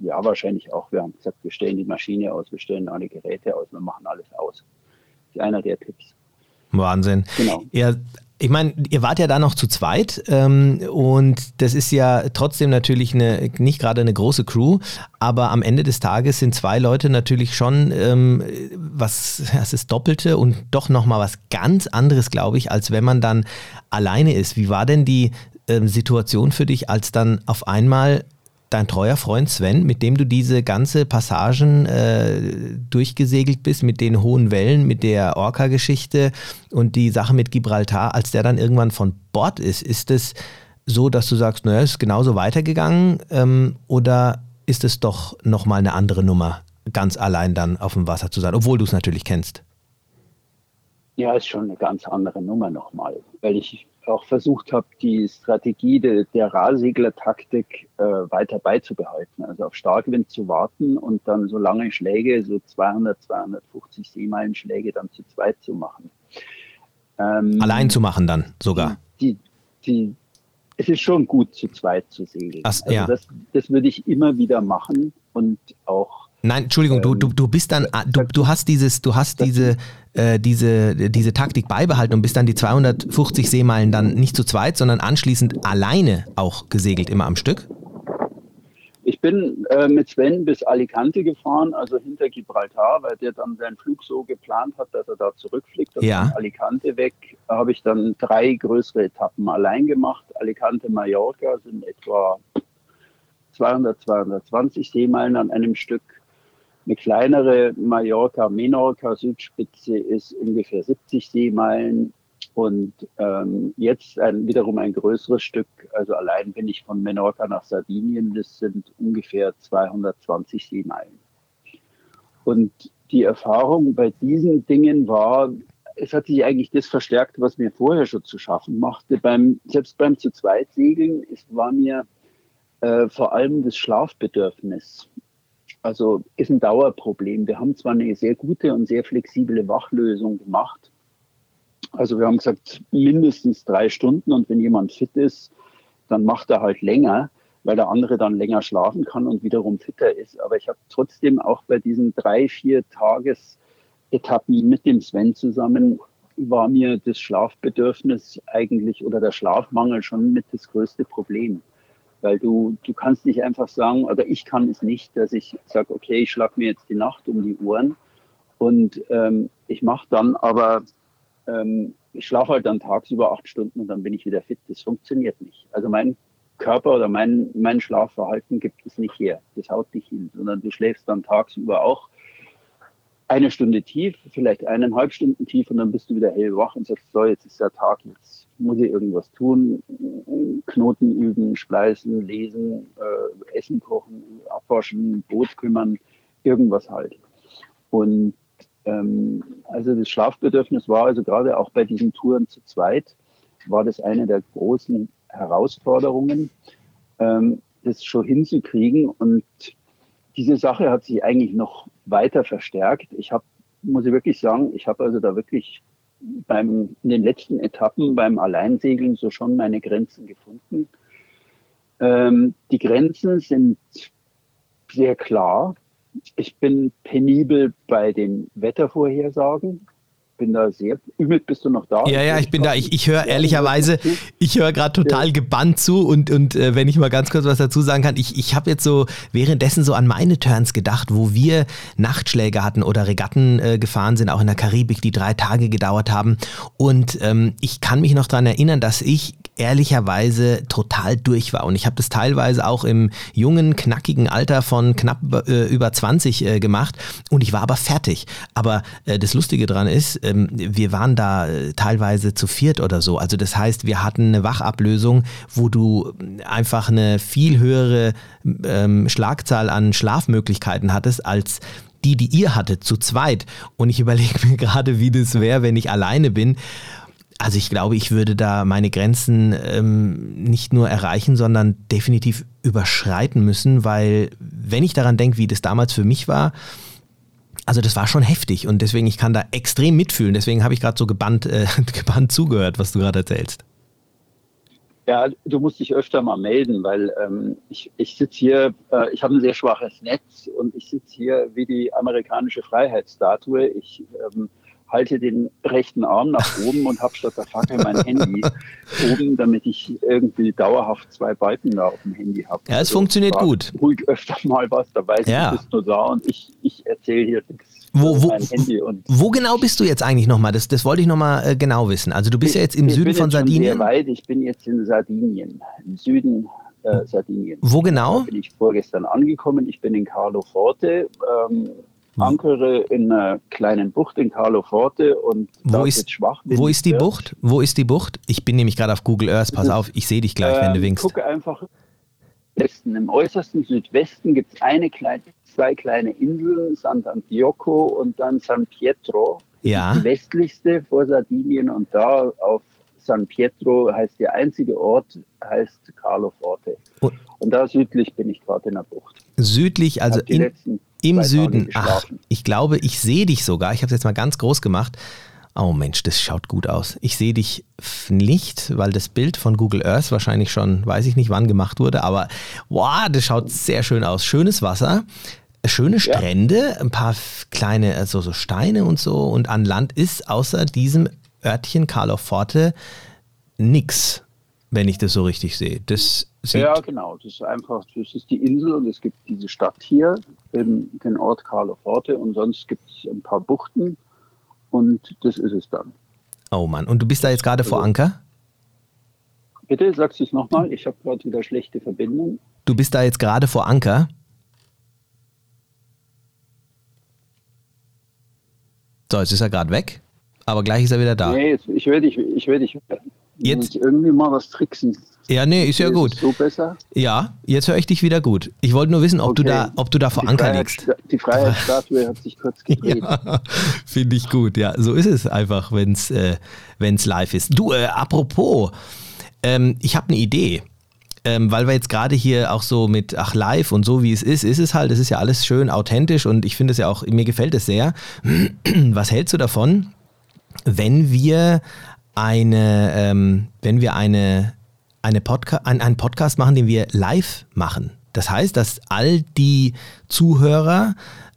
ja, wahrscheinlich auch. Wir haben gesagt, wir stellen die Maschine aus, wir stellen alle Geräte aus, wir machen alles aus. Das ist einer der Tipps. Wahnsinn. Genau. Ja, Ich meine, ihr wart ja da noch zu zweit ähm, und das ist ja trotzdem natürlich eine, nicht gerade eine große Crew, aber am Ende des Tages sind zwei Leute natürlich schon ähm, was, das ist Doppelte und doch nochmal was ganz anderes, glaube ich, als wenn man dann alleine ist. Wie war denn die ähm, Situation für dich, als dann auf einmal dein treuer Freund Sven, mit dem du diese ganze Passagen äh, durchgesegelt bist, mit den hohen Wellen, mit der Orca-Geschichte und die Sache mit Gibraltar, als der dann irgendwann von Bord ist, ist es so, dass du sagst, naja, ist genauso weitergegangen ähm, oder ist es doch nochmal eine andere Nummer, ganz allein dann auf dem Wasser zu sein, obwohl du es natürlich kennst? Ja, ist schon eine ganz andere Nummer nochmal, weil ich auch versucht habe, die Strategie de, der Rahsegler-Taktik äh, weiter beizubehalten. Also auf Starkwind zu warten und dann so lange Schläge, so 200, 250 Seemeilen-Schläge dann zu zweit zu machen. Ähm, Allein zu machen dann sogar? Die, die, es ist schon gut, zu zweit zu segeln. Ach, also ja. das, das würde ich immer wieder machen und auch Nein, Entschuldigung, du, du, du bist dann, du, du hast dieses, du hast diese, äh, diese, diese Taktik beibehalten und bist dann die 250 Seemeilen dann nicht zu zweit, sondern anschließend alleine auch gesegelt, immer am Stück? Ich bin äh, mit Sven bis Alicante gefahren, also hinter Gibraltar, weil der dann seinen Flug so geplant hat, dass er da zurückfliegt. Also ja. Von Alicante weg habe ich dann drei größere Etappen allein gemacht. Alicante, Mallorca sind etwa 200, 220 Seemeilen an einem Stück. Eine kleinere Mallorca-Menorca-Südspitze ist ungefähr 70 Seemeilen und ähm, jetzt ein, wiederum ein größeres Stück. Also allein bin ich von Menorca nach Sardinien, das sind ungefähr 220 Seemeilen. Und die Erfahrung bei diesen Dingen war, es hat sich eigentlich das verstärkt, was mir vorher schon zu schaffen machte. Beim, selbst beim zu zweit Segeln es war mir äh, vor allem das Schlafbedürfnis also ist ein Dauerproblem. Wir haben zwar eine sehr gute und sehr flexible Wachlösung gemacht. Also wir haben gesagt, mindestens drei Stunden und wenn jemand fit ist, dann macht er halt länger, weil der andere dann länger schlafen kann und wiederum fitter ist. Aber ich habe trotzdem auch bei diesen drei, vier Tagesetappen mit dem Sven zusammen war mir das Schlafbedürfnis eigentlich oder der Schlafmangel schon mit das größte Problem. Weil du, du kannst nicht einfach sagen, oder ich kann es nicht, dass ich sage, okay, ich schlag mir jetzt die Nacht um die Ohren und ähm, ich mache dann aber, ähm, ich schlafe halt dann tagsüber acht Stunden und dann bin ich wieder fit. Das funktioniert nicht. Also mein Körper oder mein, mein Schlafverhalten gibt es nicht her. Das haut dich hin, sondern du schläfst dann tagsüber auch eine Stunde tief, vielleicht eineinhalb Stunden tief und dann bist du wieder hellwach und sagst, so, jetzt ist der Tag, jetzt muss ich irgendwas tun, Knoten üben, spleißen, lesen, äh, Essen kochen, abwaschen, Boot kümmern, irgendwas halt. Und ähm, also das Schlafbedürfnis war also gerade auch bei diesen Touren zu zweit, war das eine der großen Herausforderungen, ähm, das schon hinzukriegen und diese Sache hat sich eigentlich noch weiter verstärkt. Ich habe, muss ich wirklich sagen, ich habe also da wirklich beim, in den letzten Etappen beim Alleinsegeln so schon meine Grenzen gefunden. Ähm, die Grenzen sind sehr klar. Ich bin penibel bei den Wettervorhersagen bin da sehr. Ümit, bist du noch da? Ja, ja, ich bin da. Ich, ich höre ehrlicherweise, ich höre gerade total gebannt zu und, und äh, wenn ich mal ganz kurz was dazu sagen kann, ich, ich habe jetzt so währenddessen so an meine Turns gedacht, wo wir Nachtschläge hatten oder Regatten äh, gefahren sind, auch in der Karibik, die drei Tage gedauert haben. Und ähm, ich kann mich noch daran erinnern, dass ich ehrlicherweise total durch war. Und ich habe das teilweise auch im jungen, knackigen Alter von knapp äh, über 20 äh, gemacht. Und ich war aber fertig. Aber äh, das Lustige dran ist, ähm, wir waren da äh, teilweise zu viert oder so. Also das heißt, wir hatten eine Wachablösung, wo du einfach eine viel höhere ähm, Schlagzahl an Schlafmöglichkeiten hattest als die, die ihr hattet, zu zweit. Und ich überlege mir gerade, wie das wäre, wenn ich alleine bin. Also ich glaube, ich würde da meine Grenzen ähm, nicht nur erreichen, sondern definitiv überschreiten müssen, weil wenn ich daran denke, wie das damals für mich war, also das war schon heftig und deswegen, ich kann da extrem mitfühlen. Deswegen habe ich gerade so gebannt, äh, gebannt zugehört, was du gerade erzählst. Ja, du musst dich öfter mal melden, weil ähm, ich, ich sitze hier, äh, ich habe ein sehr schwaches Netz und ich sitze hier wie die amerikanische Freiheitsstatue. Ich ähm, halte den rechten Arm nach oben und habe statt der Fackel mein Handy oben, damit ich irgendwie dauerhaft zwei Balken da auf dem Handy habe. Ja, es also funktioniert gut. Ruhig öfter mal was, da weiß ja. ich, bist nur da und ich, ich erzähle hier nichts. Wo, wo, wo, genau bist du jetzt eigentlich nochmal? Das, das wollte ich nochmal äh, genau wissen. Also du bist ich, ja jetzt im Süden von Sardinien. Sehr weit. Ich bin jetzt in Sardinien, im Süden äh, Sardinien. Wo genau? Da bin ich vorgestern angekommen. Ich bin in Carlo Forte. Ähm, ankere in einer kleinen Bucht in Carlo Forte und wo ist, schwach. Wo ist die wird. Bucht? Wo ist die Bucht? Ich bin nämlich gerade auf Google Earth. Pass auf, ich sehe dich gleich, ähm, wenn du ähm, winkst. Gucke einfach Westen. Im äußersten Südwesten gibt es eine kleine, zwei kleine Inseln, Sant'Antioco und dann San Pietro. Ja. Die westlichste vor Sardinien und da auf San Pietro heißt der einzige Ort, heißt Carlo Forte. Und, und da südlich bin ich gerade in der Bucht. Südlich, also in, im Süden. Ach, ich glaube, ich sehe dich sogar. Ich habe es jetzt mal ganz groß gemacht. Oh Mensch, das schaut gut aus. Ich sehe dich nicht, weil das Bild von Google Earth wahrscheinlich schon, weiß ich nicht wann gemacht wurde, aber wow, das schaut sehr schön aus. Schönes Wasser, schöne Strände, ja. ein paar kleine also so Steine und so und an Land ist außer diesem Örtchen Carlo Forte nix, wenn ich das so richtig sehe. Das ja, genau. Das ist einfach, das ist die Insel und es gibt diese Stadt hier, den, Ort Carlo Forte und sonst gibt es ein paar Buchten und das ist es dann. Oh Mann, und du bist da jetzt gerade also, vor Anker? Bitte, sagst du es nochmal? Ich habe gerade wieder schlechte Verbindung. Du bist da jetzt gerade vor Anker? So, jetzt ist er gerade weg, aber gleich ist er wieder da. Nee, ich höre dich, ich höre dich. Jetzt irgendwie mal was tricksen. Ja, nee, ist ja gut. Ist so besser? Ja, jetzt höre ich dich wieder gut. Ich wollte nur wissen, ob okay. du da, ob du da vor die Anker liegst. Die Freiheitsstatue hat sich kurz gedreht. Ja, Finde ich gut, ja. So ist es einfach, wenn es äh, live ist. Du, äh, apropos, ähm, ich habe eine Idee. Ähm, weil wir jetzt gerade hier auch so mit, ach, live und so wie es ist, ist es halt, es ist ja alles schön authentisch und ich finde es ja auch, mir gefällt es sehr. Was hältst du davon, wenn wir eine, ähm, wenn wir eine eine Podca ein, einen Podcast machen, den wir live machen. Das heißt, dass all die Zuhörer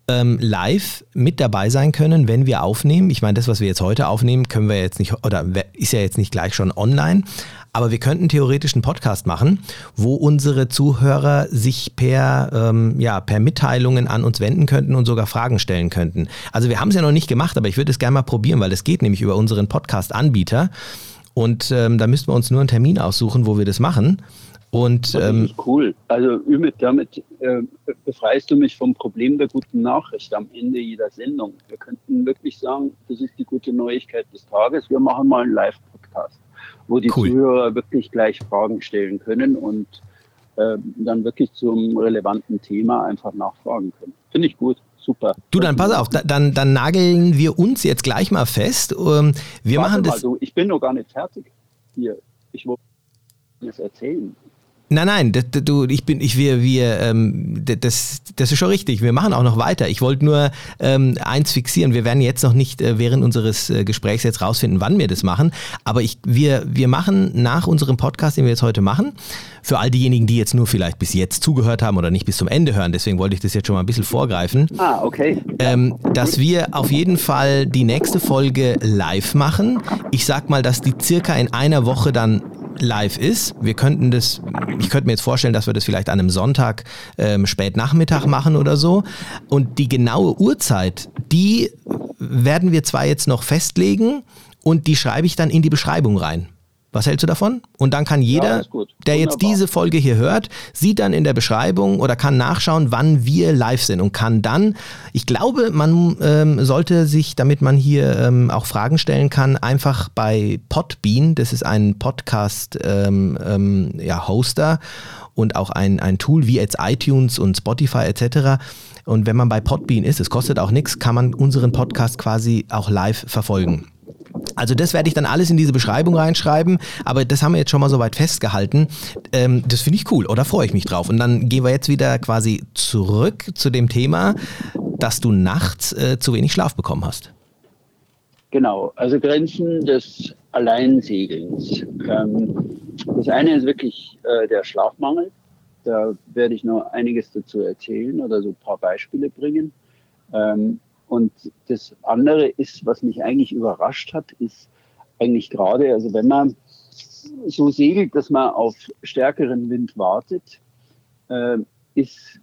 ähm, live mit dabei sein können, wenn wir aufnehmen. Ich meine, das, was wir jetzt heute aufnehmen, können wir jetzt nicht, oder ist ja jetzt nicht gleich schon online. Aber wir könnten theoretisch einen Podcast machen, wo unsere Zuhörer sich per, ähm, ja, per Mitteilungen an uns wenden könnten und sogar Fragen stellen könnten. Also wir haben es ja noch nicht gemacht, aber ich würde es gerne mal probieren, weil es geht nämlich über unseren Podcast-Anbieter. Und ähm, da müssten wir uns nur einen Termin aussuchen, wo wir das machen. Und, das ähm, ist cool. Also damit äh, befreist du mich vom Problem der guten Nachricht am Ende jeder Sendung. Wir könnten wirklich sagen, das ist die gute Neuigkeit des Tages. Wir machen mal einen Live-Podcast, wo die cool. Zuhörer wirklich gleich Fragen stellen können und äh, dann wirklich zum relevanten Thema einfach nachfragen können. Finde ich gut super. Du, dann pass auf, dann, dann nageln wir uns jetzt gleich mal fest. Ähm, wir Warte machen das. Mal, ich bin noch gar nicht fertig. Hier, ich wollte das erzählen. Nein, nein, das, du, ich bin, ich, wir, wir, ähm, das, das ist schon richtig. Wir machen auch noch weiter. Ich wollte nur ähm, eins fixieren. Wir werden jetzt noch nicht äh, während unseres äh, Gesprächs jetzt rausfinden, wann wir das machen. Aber ich, wir, wir machen nach unserem Podcast, den wir jetzt heute machen, für all diejenigen, die jetzt nur vielleicht bis jetzt zugehört haben oder nicht bis zum Ende hören, deswegen wollte ich das jetzt schon mal ein bisschen vorgreifen. Ah, okay. Ähm, dass wir auf jeden Fall die nächste Folge live machen. Ich sag mal, dass die circa in einer Woche dann live ist. Wir könnten das, ich könnte mir jetzt vorstellen, dass wir das vielleicht an einem Sonntag ähm, spät Nachmittag machen oder so. Und die genaue Uhrzeit, die werden wir zwar jetzt noch festlegen und die schreibe ich dann in die Beschreibung rein. Was hältst du davon? Und dann kann jeder, ja, der jetzt diese Folge hier hört, sieht dann in der Beschreibung oder kann nachschauen, wann wir live sind und kann dann, ich glaube, man ähm, sollte sich, damit man hier ähm, auch Fragen stellen kann, einfach bei Podbean, das ist ein Podcast-Hoster ähm, ähm, ja, und auch ein, ein Tool wie jetzt iTunes und Spotify etc. Und wenn man bei Podbean ist, es kostet auch nichts, kann man unseren Podcast quasi auch live verfolgen. Also das werde ich dann alles in diese Beschreibung reinschreiben, aber das haben wir jetzt schon mal soweit festgehalten. Ähm, das finde ich cool, oder freue ich mich drauf. Und dann gehen wir jetzt wieder quasi zurück zu dem Thema, dass du nachts äh, zu wenig Schlaf bekommen hast. Genau, also Grenzen des Alleinsegelns. Ähm, das eine ist wirklich äh, der Schlafmangel. Da werde ich noch einiges dazu erzählen oder so ein paar Beispiele bringen. Ähm, und das andere ist, was mich eigentlich überrascht hat, ist eigentlich gerade, also wenn man so segelt, dass man auf stärkeren Wind wartet, äh, ist,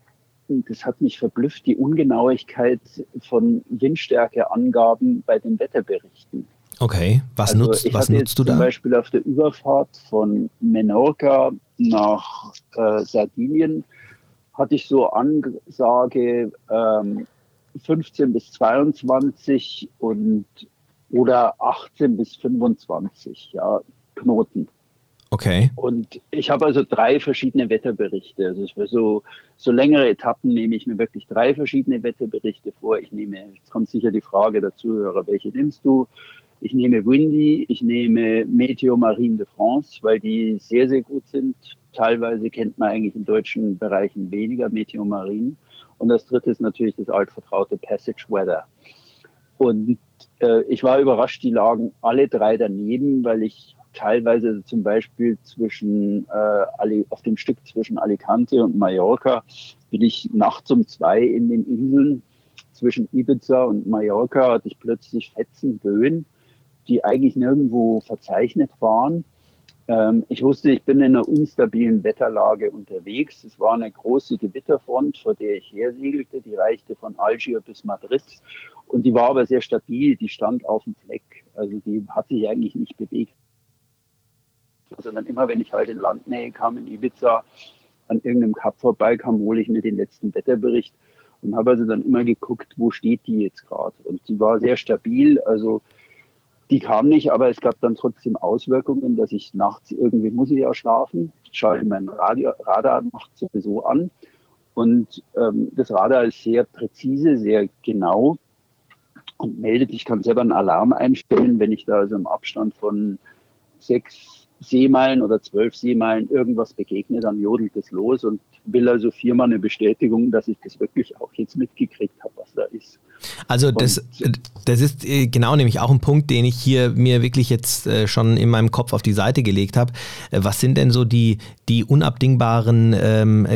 das hat mich verblüfft, die Ungenauigkeit von Windstärkeangaben bei den Wetterberichten. Okay, was also nutzt, was nutzt du da? Zum Beispiel auf der Überfahrt von Menorca nach äh, Sardinien hatte ich so Ansage ähm, 15 bis 22 und oder 18 bis 25 ja, Knoten. Okay. Und ich habe also drei verschiedene Wetterberichte. Also für so, so längere Etappen nehme ich mir wirklich drei verschiedene Wetterberichte vor. Ich nehme, jetzt kommt sicher die Frage der Zuhörer, welche nimmst du? Ich nehme Windy, ich nehme Meteo Marine de France, weil die sehr, sehr gut sind. Teilweise kennt man eigentlich in deutschen Bereichen weniger Meteo Marine. Und das dritte ist natürlich das altvertraute Passage Weather. Und äh, ich war überrascht, die lagen alle drei daneben, weil ich teilweise zum Beispiel zwischen äh, auf dem Stück zwischen Alicante und Mallorca bin ich nachts um zwei in den Inseln zwischen Ibiza und Mallorca hatte ich plötzlich fetzen Böen, die eigentlich nirgendwo verzeichnet waren. Ähm, ich wusste, ich bin in einer unstabilen Wetterlage unterwegs. Es war eine große Gewitterfront, vor der ich hersegelte. Die reichte von Algier bis Madrid. Und die war aber sehr stabil. Die stand auf dem Fleck. Also die hat sich eigentlich nicht bewegt sondern immer, wenn ich halt in Landnähe kam, in Ibiza, an irgendeinem Kap vorbeikam, hole ich mir den letzten Wetterbericht und habe also dann immer geguckt, wo steht die jetzt gerade. Und sie war sehr stabil, also die kam nicht, aber es gab dann trotzdem Auswirkungen, dass ich nachts irgendwie muss ich ja schlafen, schaue mein Radio, Radar nachts sowieso an. Und ähm, das Radar ist sehr präzise, sehr genau und meldet, ich kann selber einen Alarm einstellen, wenn ich da also im Abstand von sechs, Seemeilen oder zwölf Seemeilen irgendwas begegnet, dann jodelt es los und will also viermal eine Bestätigung, dass ich das wirklich auch jetzt mitgekriegt habe, was da ist. Also das, das ist äh, genau nämlich auch ein Punkt, den ich hier mir wirklich jetzt äh, schon in meinem Kopf auf die Seite gelegt habe. Äh, was sind denn so die, die unabdingbaren ähm,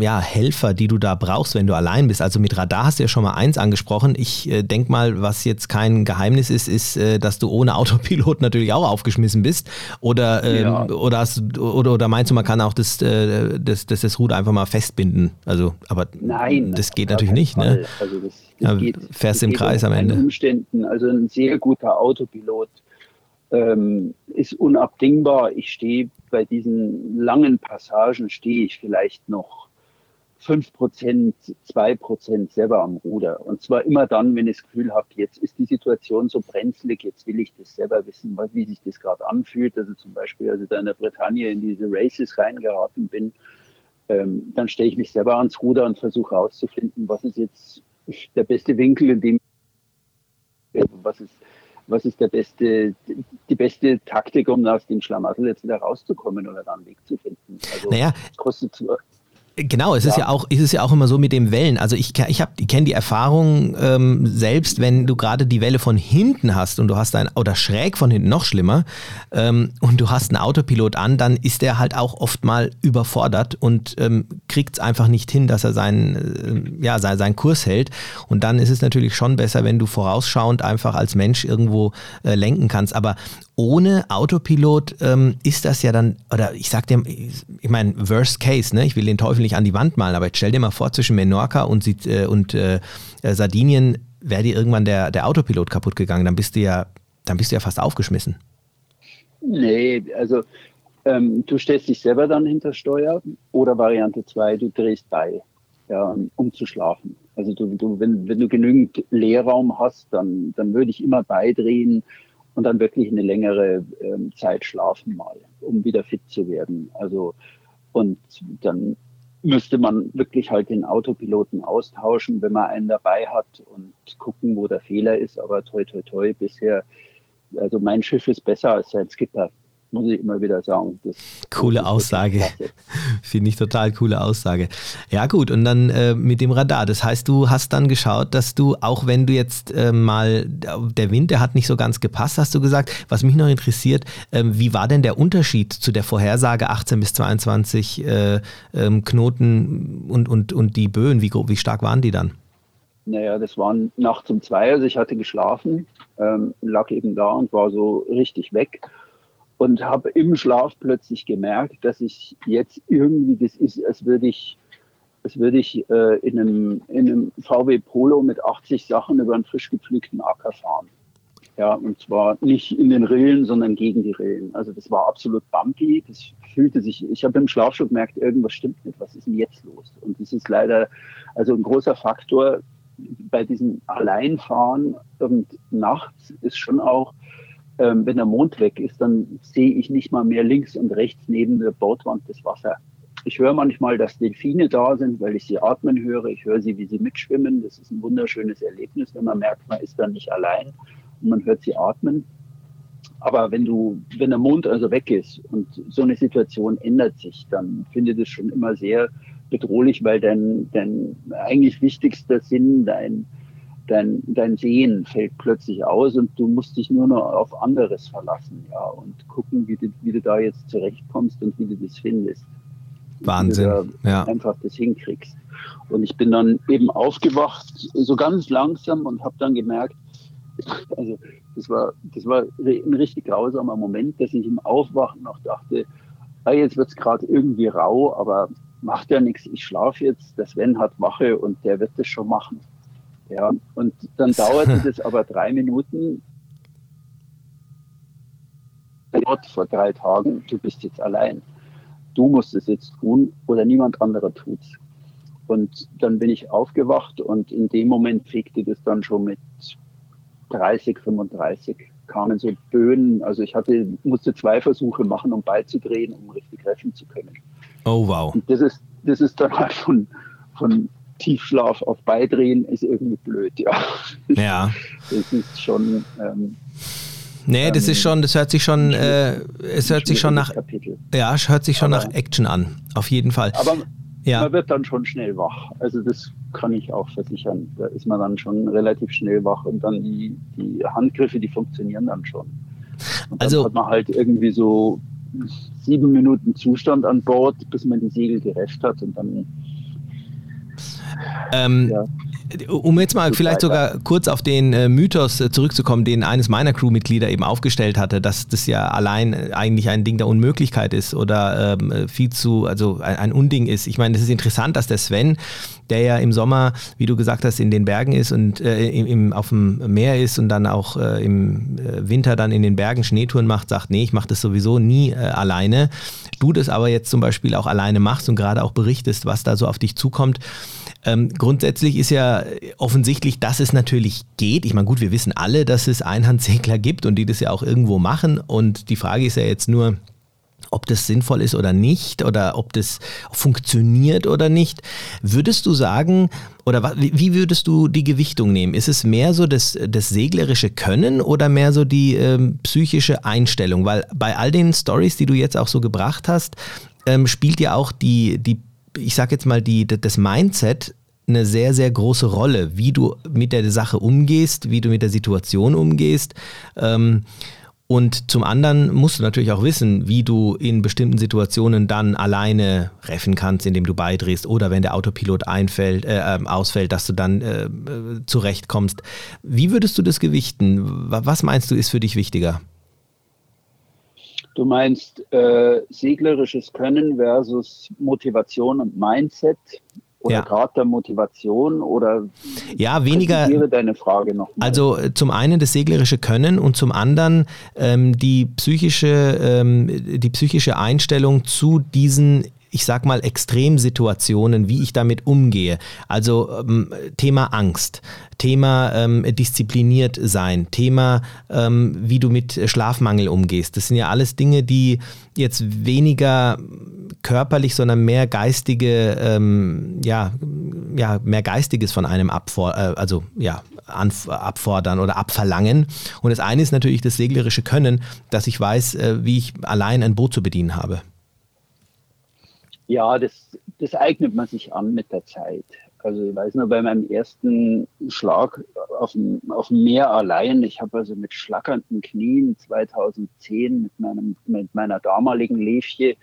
ja, Helfer, die du da brauchst, wenn du allein bist? Also mit Radar hast du ja schon mal eins angesprochen. Ich äh, denke mal, was jetzt kein Geheimnis ist, ist, äh, dass du ohne Autopilot natürlich auch aufgeschmissen bist. Oder, ähm, ja. oder, hast, oder, oder meinst du, man kann auch das, äh, das, das, das Ruder einfach mal festbinden? Also, aber Nein, das geht natürlich nicht. Ne? Also das, das ja, geht, fährst im Kreis am Ende. Umständen, also ein sehr guter Autopilot ähm, ist unabdingbar. Ich stehe bei diesen langen Passagen, stehe ich vielleicht noch 5 Prozent, 2 Prozent selber am Ruder. Und zwar immer dann, wenn ich das Gefühl habe, jetzt ist die Situation so brenzlig, jetzt will ich das selber wissen, wie sich das gerade anfühlt. Also zum Beispiel, als ich da in der Bretagne in diese Races reingeraten bin, ähm, dann stelle ich mich selber ans Ruder und versuche herauszufinden, was ist jetzt der beste Winkel, in dem was ist, was ist der beste, die beste Taktik, um aus dem Schlamassel jetzt wieder rauszukommen oder dann einen Weg zu finden. Also naja, kostet Genau, es ja. ist ja auch, ist es ja auch immer so mit den Wellen. Also ich, ich, ich kenne die Erfahrung ähm, selbst, wenn du gerade die Welle von hinten hast und du hast ein, oder schräg von hinten noch schlimmer, ähm, und du hast einen Autopilot an, dann ist der halt auch oft mal überfordert und ähm, kriegt es einfach nicht hin, dass er seinen, äh, ja, seinen, seinen Kurs hält. Und dann ist es natürlich schon besser, wenn du vorausschauend einfach als Mensch irgendwo äh, lenken kannst. Aber ohne Autopilot ähm, ist das ja dann, oder ich sag dir, ich meine, Worst Case, ne? Ich will den Teufel nicht an die Wand malen, aber jetzt stell dir mal vor, zwischen Menorca und, äh, und äh, Sardinien wäre dir irgendwann der, der Autopilot kaputt gegangen, dann bist du ja, dann bist du ja fast aufgeschmissen. Nee, also ähm, du stellst dich selber dann hinter Steuer oder Variante 2, du drehst bei, ja, um zu schlafen. Also du, du, wenn, wenn du genügend Leerraum hast, dann, dann würde ich immer beidrehen und dann wirklich eine längere ähm, Zeit schlafen mal, um wieder fit zu werden. Also und dann müsste man wirklich halt den Autopiloten austauschen, wenn man einen dabei hat und gucken, wo der Fehler ist. Aber toi toi toi bisher, also mein Schiff ist besser als sein Skipper muss ich immer wieder sagen. Das coole Aussage. Finde ich total coole Aussage. Ja, gut, und dann äh, mit dem Radar. Das heißt, du hast dann geschaut, dass du, auch wenn du jetzt äh, mal, der Wind, der hat nicht so ganz gepasst, hast du gesagt. Was mich noch interessiert, äh, wie war denn der Unterschied zu der Vorhersage 18 bis 22 äh, ähm, Knoten und, und, und die Böen? Wie, wie stark waren die dann? naja, das waren nachts um zwei, also ich hatte geschlafen, ähm, lag eben da und war so richtig weg und habe im Schlaf plötzlich gemerkt, dass ich jetzt irgendwie, das ist, als würde ich, als würde ich äh, in, einem, in einem VW Polo mit 80 Sachen über einen frisch gepflügten Acker fahren. Ja, und zwar nicht in den Rillen, sondern gegen die Rillen. Also das war absolut bumpy. Das fühlte sich, ich habe im Schlaf schon gemerkt, irgendwas stimmt nicht. Was ist denn jetzt los? Und das ist leider, also ein großer Faktor bei diesem Alleinfahren und nachts ist schon auch, ähm, wenn der Mond weg ist, dann sehe ich nicht mal mehr links und rechts neben der Bordwand das Wasser. Ich höre manchmal, dass Delfine da sind, weil ich sie atmen höre. Ich höre sie, wie sie mitschwimmen. Das ist ein wunderschönes Erlebnis, wenn man merkt, man ist dann nicht allein und man hört sie atmen. Aber wenn du, wenn der Mond also weg ist und so eine Situation ändert sich, dann finde ich das schon immer sehr bedrohlich, weil dein, dein eigentlich wichtigster Sinn, dein, dein, dein Sehen fällt plötzlich aus und du musst dich nur noch auf anderes verlassen, ja, und gucken, wie du, wie du da jetzt zurechtkommst und wie du das findest. Wahnsinn, ja. Einfach das hinkriegst. Und ich bin dann eben aufgewacht, so ganz langsam und habe dann gemerkt, also das war, das war ein richtig grausamer Moment, dass ich im Aufwachen noch dachte, ah, jetzt wird es gerade irgendwie rau, aber macht ja nichts, ich schlafe jetzt, der Sven hat Wache und der wird das schon machen. Ja, und dann dauerte das aber drei Minuten. Gott, vor drei Tagen, du bist jetzt allein. Du musst es jetzt tun oder niemand anderer tut's. Und dann bin ich aufgewacht und in dem Moment fegte das dann schon mit 30, 35 kamen so Böen. Also ich hatte, musste zwei Versuche machen, um beizudrehen, um richtig treffen zu können. Oh wow. Und das ist, das ist dann halt von, von Tiefschlaf auf Beidrehen ist irgendwie blöd, ja. Ja. Das ist schon. Ähm, Nee, das ist ähm, schon, das hört sich schon, äh, es hört sich schon nach, Kapitel. ja, es hört sich schon aber, nach Action an, auf jeden Fall. Aber ja. man wird dann schon schnell wach. Also das kann ich auch versichern. Da ist man dann schon relativ schnell wach und dann die, die Handgriffe, die funktionieren dann schon. Und dann also hat man halt irgendwie so sieben Minuten Zustand an Bord, bis man die Segel gerefft hat und dann ähm, ja um jetzt mal vielleicht sogar kurz auf den äh, Mythos äh, zurückzukommen, den eines meiner Crewmitglieder eben aufgestellt hatte, dass das ja allein äh, eigentlich ein Ding der Unmöglichkeit ist oder ähm, äh, viel zu, also ein, ein Unding ist. Ich meine, es ist interessant, dass der Sven, der ja im Sommer, wie du gesagt hast, in den Bergen ist und äh, im, im, auf dem Meer ist und dann auch im Winter dann in den Bergen Schneetouren macht, sagt, nee, ich mache das sowieso nie alleine. Du das aber jetzt zum Beispiel auch alleine machst und gerade auch berichtest, was da so auf dich zukommt. Ähm, grundsätzlich ist ja offensichtlich, dass es natürlich geht. Ich meine, gut, wir wissen alle, dass es Einhandsegler gibt und die das ja auch irgendwo machen. Und die Frage ist ja jetzt nur, ob das sinnvoll ist oder nicht oder ob das funktioniert oder nicht. Würdest du sagen, oder wie würdest du die Gewichtung nehmen? Ist es mehr so das, das seglerische Können oder mehr so die ähm, psychische Einstellung? Weil bei all den Stories, die du jetzt auch so gebracht hast, ähm, spielt ja auch die, die ich sag jetzt mal, die, das Mindset eine sehr, sehr große Rolle, wie du mit der Sache umgehst, wie du mit der Situation umgehst. Ähm, und zum anderen musst du natürlich auch wissen, wie du in bestimmten Situationen dann alleine reffen kannst, indem du beidrehst oder wenn der Autopilot einfällt, äh, ähm, ausfällt, dass du dann äh, zurechtkommst. Wie würdest du das gewichten? Was meinst du, ist für dich wichtiger? Du meinst äh, seglerisches Können versus Motivation und Mindset oder ja. Grad der Motivation oder ja weniger deine Frage noch mal. also äh, zum einen das seglerische Können und zum anderen ähm, die psychische ähm, die psychische Einstellung zu diesen ich sag mal, Extremsituationen, wie ich damit umgehe. Also ähm, Thema Angst, Thema ähm, diszipliniert sein, Thema, ähm, wie du mit Schlafmangel umgehst. Das sind ja alles Dinge, die jetzt weniger körperlich, sondern mehr geistige, ähm, ja, ja, mehr Geistiges von einem abfor äh, also, ja, abfordern oder abverlangen. Und das eine ist natürlich das seglerische Können, dass ich weiß, äh, wie ich allein ein Boot zu bedienen habe. Ja, das, das eignet man sich an mit der Zeit. Also ich weiß nur, bei meinem ersten Schlag auf dem, auf dem Meer allein, ich habe also mit schlackernden Knien 2010 mit, meinem, mit meiner damaligen Lefje,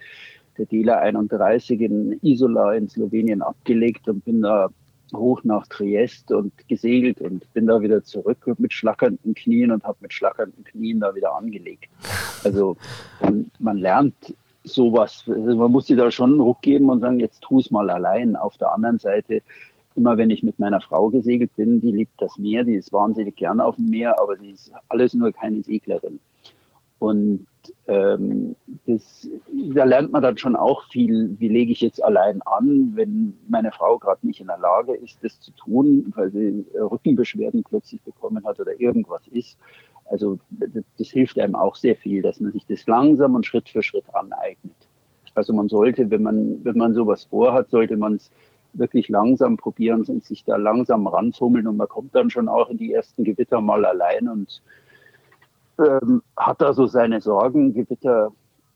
der Dela 31 in Isola in Slowenien abgelegt und bin da hoch nach Triest und gesegelt und bin da wieder zurück mit schlackernden Knien und habe mit schlackernden Knien da wieder angelegt. Also man, man lernt sowas. Also man muss sich da schon einen Ruck geben und sagen, jetzt tu es mal allein. Auf der anderen Seite, immer wenn ich mit meiner Frau gesegelt bin, die liebt das Meer, die ist wahnsinnig gern auf dem Meer, aber sie ist alles nur keine Seglerin. Und ähm, das, da lernt man dann schon auch viel, wie lege ich jetzt allein an, wenn meine Frau gerade nicht in der Lage ist, das zu tun, weil sie Rückenbeschwerden plötzlich bekommen hat oder irgendwas ist. Also das, hilft einem auch sehr viel, dass man sich das langsam und Schritt für Schritt aneignet. Also man sollte, wenn man, wenn man sowas vorhat, sollte man es wirklich langsam probieren und sich da langsam ranfummeln und man kommt dann schon auch in die ersten Gewitter mal allein und ähm, hat da so seine Sorgen. Gewitter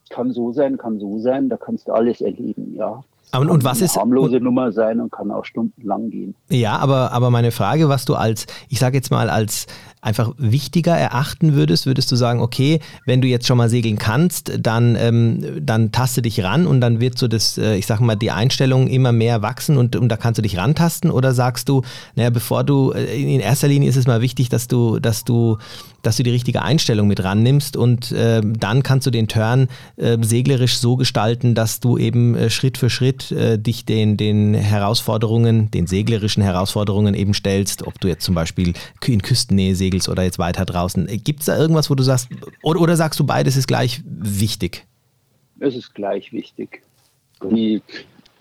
kann so sein, kann so sein, da kannst du alles erleben, ja. Aber, und was ist eine harmlose Nummer sein und kann auch stundenlang gehen. Ja, aber, aber meine Frage, was du als, ich sage jetzt mal, als einfach wichtiger erachten würdest, würdest du sagen, okay, wenn du jetzt schon mal segeln kannst, dann, ähm, dann taste dich ran und dann wird so das, äh, ich sag mal, die Einstellung immer mehr wachsen und, und da kannst du dich rantasten? Oder sagst du, naja, bevor du, äh, in erster Linie ist es mal wichtig, dass du, dass du dass du die richtige Einstellung mit rannimmst und äh, dann kannst du den Turn äh, seglerisch so gestalten, dass du eben äh, Schritt für Schritt äh, dich den, den Herausforderungen, den seglerischen Herausforderungen eben stellst, ob du jetzt zum Beispiel in Küstennähe segelst oder jetzt weiter draußen. Gibt es da irgendwas, wo du sagst, oder, oder sagst du, beides ist gleich wichtig? Es ist gleich wichtig. Die,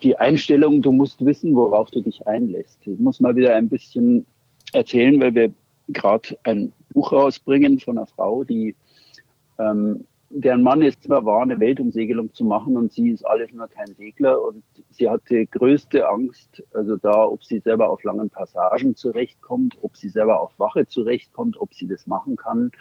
die Einstellung, du musst wissen, worauf du dich einlässt. Ich muss mal wieder ein bisschen erzählen, weil wir gerade ein Buch rausbringen von einer Frau, die ähm, deren Mann ist zwar war, eine Weltumsegelung zu machen und sie ist alles nur kein Segler und sie hatte größte Angst, also da, ob sie selber auf langen Passagen zurechtkommt, ob sie selber auf Wache zurechtkommt, ob sie das machen kann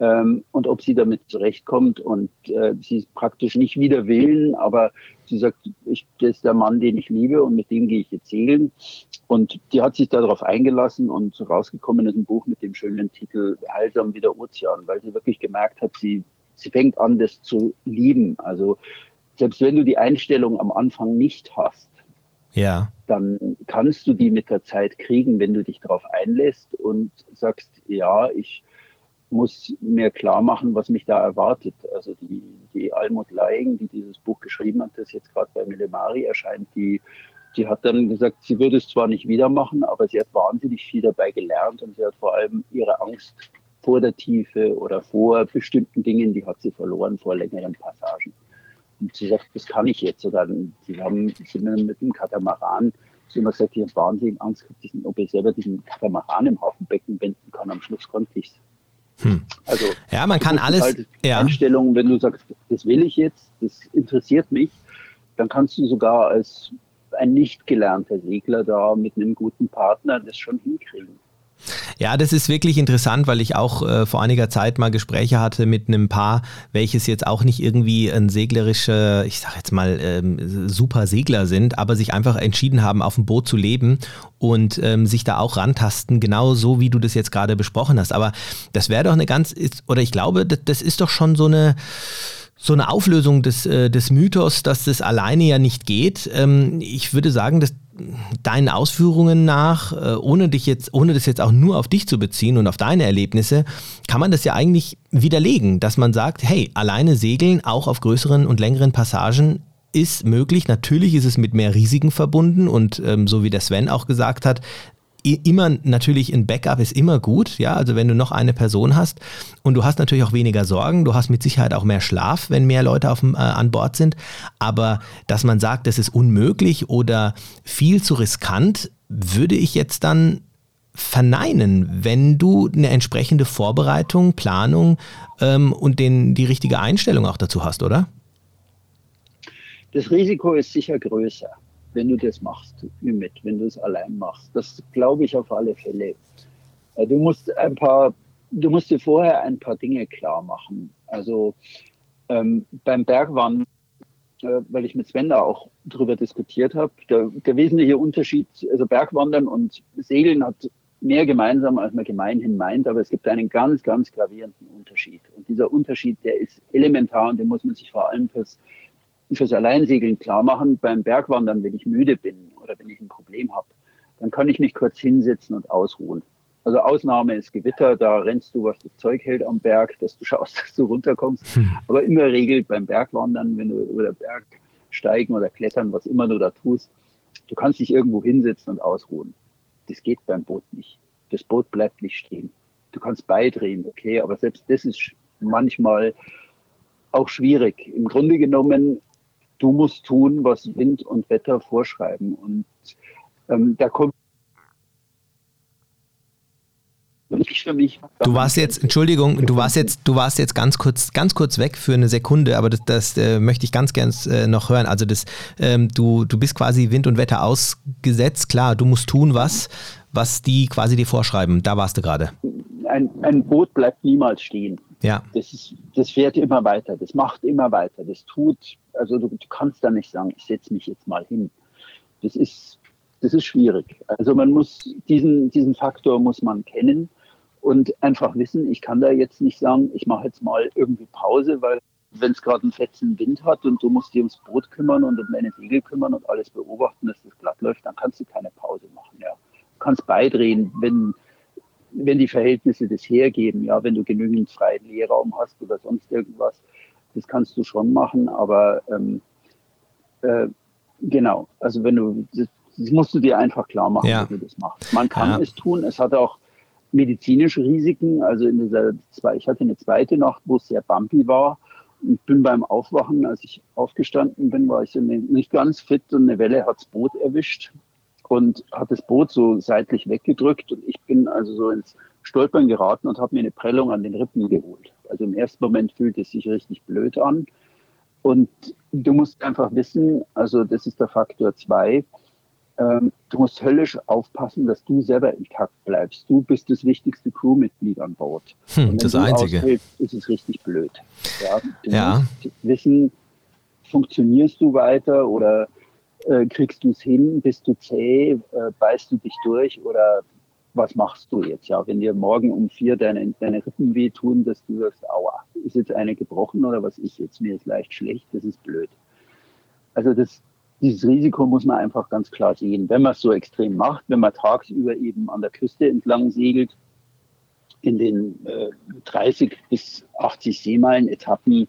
ähm, und ob sie damit zurechtkommt. Und äh, sie ist praktisch nicht wider Willen, aber sie sagt, ich, das ist der Mann, den ich liebe und mit dem gehe ich jetzt segeln. Und die hat sich darauf eingelassen und rausgekommen ist ein Buch mit dem schönen Titel Heilsam wie der Ozean, weil sie wirklich gemerkt hat, sie, sie fängt an, das zu lieben. Also selbst wenn du die Einstellung am Anfang nicht hast, ja. dann kannst du die mit der Zeit kriegen, wenn du dich darauf einlässt und sagst, ja, ich muss mir klar machen, was mich da erwartet. Also die, die Almut Leigen, die dieses Buch geschrieben hat, das jetzt gerade bei Millemari erscheint, die, die hat dann gesagt, sie würde es zwar nicht wieder machen, aber sie hat wahnsinnig viel dabei gelernt und sie hat vor allem ihre Angst vor der Tiefe oder vor bestimmten Dingen, die hat sie verloren vor längeren Passagen. Und sie sagt, das kann ich jetzt. Oder sie haben sind mit dem Katamaran, sie haben gesagt, ich habe wahnsinnig Angst gehabt, ob ich selber diesen Katamaran im Hafenbecken wenden kann. Am Schluss konnte ich es. Hm. Also, ja, man kann alles. Halt ja. Wenn du sagst, das will ich jetzt, das interessiert mich, dann kannst du sogar als ein nicht gelernter Segler da mit einem guten Partner das schon hinkriegen. Ja, das ist wirklich interessant, weil ich auch äh, vor einiger Zeit mal Gespräche hatte mit einem Paar, welches jetzt auch nicht irgendwie ein seglerischer, ich sag jetzt mal, ähm, super Segler sind, aber sich einfach entschieden haben, auf dem Boot zu leben und ähm, sich da auch rantasten, genau so wie du das jetzt gerade besprochen hast. Aber das wäre doch eine ganz, oder ich glaube, das, das ist doch schon so eine so eine Auflösung des, äh, des Mythos, dass das alleine ja nicht geht. Ähm, ich würde sagen, dass deinen Ausführungen nach, äh, ohne dich jetzt, ohne das jetzt auch nur auf dich zu beziehen und auf deine Erlebnisse, kann man das ja eigentlich widerlegen, dass man sagt, hey, alleine segeln auch auf größeren und längeren Passagen ist möglich. Natürlich ist es mit mehr Risiken verbunden und ähm, so wie der Sven auch gesagt hat, immer natürlich ein Backup ist immer gut, ja, also wenn du noch eine Person hast und du hast natürlich auch weniger Sorgen, du hast mit Sicherheit auch mehr Schlaf, wenn mehr Leute auf, äh, an Bord sind, aber dass man sagt, das ist unmöglich oder viel zu riskant, würde ich jetzt dann verneinen, wenn du eine entsprechende Vorbereitung, Planung ähm, und den, die richtige Einstellung auch dazu hast, oder? Das Risiko ist sicher größer wenn du das machst, mit, wenn du es allein machst. Das glaube ich auf alle Fälle. Äh, du musst ein paar, du musst dir vorher ein paar Dinge klar machen. Also ähm, beim Bergwandern, äh, weil ich mit Sven da auch drüber diskutiert habe, der, der wesentliche Unterschied, also Bergwandern und Segeln hat mehr gemeinsam, als man gemeinhin meint, aber es gibt einen ganz, ganz gravierenden Unterschied. Und dieser Unterschied, der ist elementar und den muss man sich vor allem fürs fürs Alleinsegeln klar machen. Beim Bergwandern, wenn ich müde bin oder wenn ich ein Problem habe, dann kann ich mich kurz hinsetzen und ausruhen. Also Ausnahme ist Gewitter, da rennst du, was das Zeug hält am Berg, dass du schaust, dass du runterkommst. Hm. Aber in der Regel beim Bergwandern, wenn du über den Berg steigen oder klettern, was immer du da tust, du kannst dich irgendwo hinsetzen und ausruhen. Das geht beim Boot nicht. Das Boot bleibt nicht stehen. Du kannst beidrehen, okay, aber selbst das ist manchmal auch schwierig. Im Grunde genommen, du musst tun, was Wind und Wetter vorschreiben. Und ähm, da kommt für mich. Du warst jetzt, Entschuldigung, du warst jetzt, du warst jetzt ganz kurz, ganz kurz weg für eine Sekunde, aber das, das äh, möchte ich ganz gern äh, noch hören. Also das, ähm, du, du bist quasi Wind und Wetter ausgesetzt, klar, du musst tun was, was die quasi dir vorschreiben. Da warst du gerade. Ein, ein Boot bleibt niemals stehen. Ja. Das, ist, das fährt immer weiter, das macht immer weiter, das tut, also du, du kannst da nicht sagen, ich setze mich jetzt mal hin. Das ist, das ist schwierig. Also man muss diesen, diesen Faktor muss man kennen und einfach wissen, ich kann da jetzt nicht sagen, ich mache jetzt mal irgendwie Pause, weil wenn es gerade einen fetzen Wind hat und du musst dich ums Boot kümmern und um deine Segel kümmern und alles beobachten, dass das glatt läuft, dann kannst du keine Pause machen. Ja. Du kannst beidrehen, wenn, wenn die Verhältnisse das hergeben, ja, wenn du genügend freien Leerraum hast oder sonst irgendwas, das kannst du schon machen, aber ähm, äh, genau, also wenn du, das, das, musst du dir einfach klar machen, ja. wie du das machst. Man kann ja. es tun, es hat auch medizinische Risiken. Also in dieser zwei, ich hatte eine zweite Nacht, wo es sehr bumpy war. Und bin beim Aufwachen, als ich aufgestanden bin, war ich so nicht ganz fit und eine Welle hat das Boot erwischt und hat das Boot so seitlich weggedrückt und ich bin also so ins Stolpern geraten und habe mir eine Prellung an den Rippen geholt. Also im ersten Moment fühlt es sich richtig blöd an. Und du musst einfach wissen, also das ist der Faktor zwei, ähm, du musst höllisch aufpassen, dass du selber intakt bleibst. Du bist das wichtigste Crewmitglied an Bord. Hm, Und das Einzige. Ausfällst, ist es richtig blöd. Ja, du ja. musst wissen, funktionierst du weiter oder äh, kriegst du es hin, bist du zäh, äh, beißt du dich durch oder was machst du jetzt? Ja, wenn dir morgen um vier deine, deine Rippen wehtun, dass du sagst, aua, ist jetzt eine gebrochen oder was ist jetzt? Mir ist leicht schlecht, das ist blöd. Also das, dieses Risiko muss man einfach ganz klar sehen. Wenn man es so extrem macht, wenn man tagsüber eben an der Küste entlang segelt, in den äh, 30 bis 80 Seemeilen Etappen,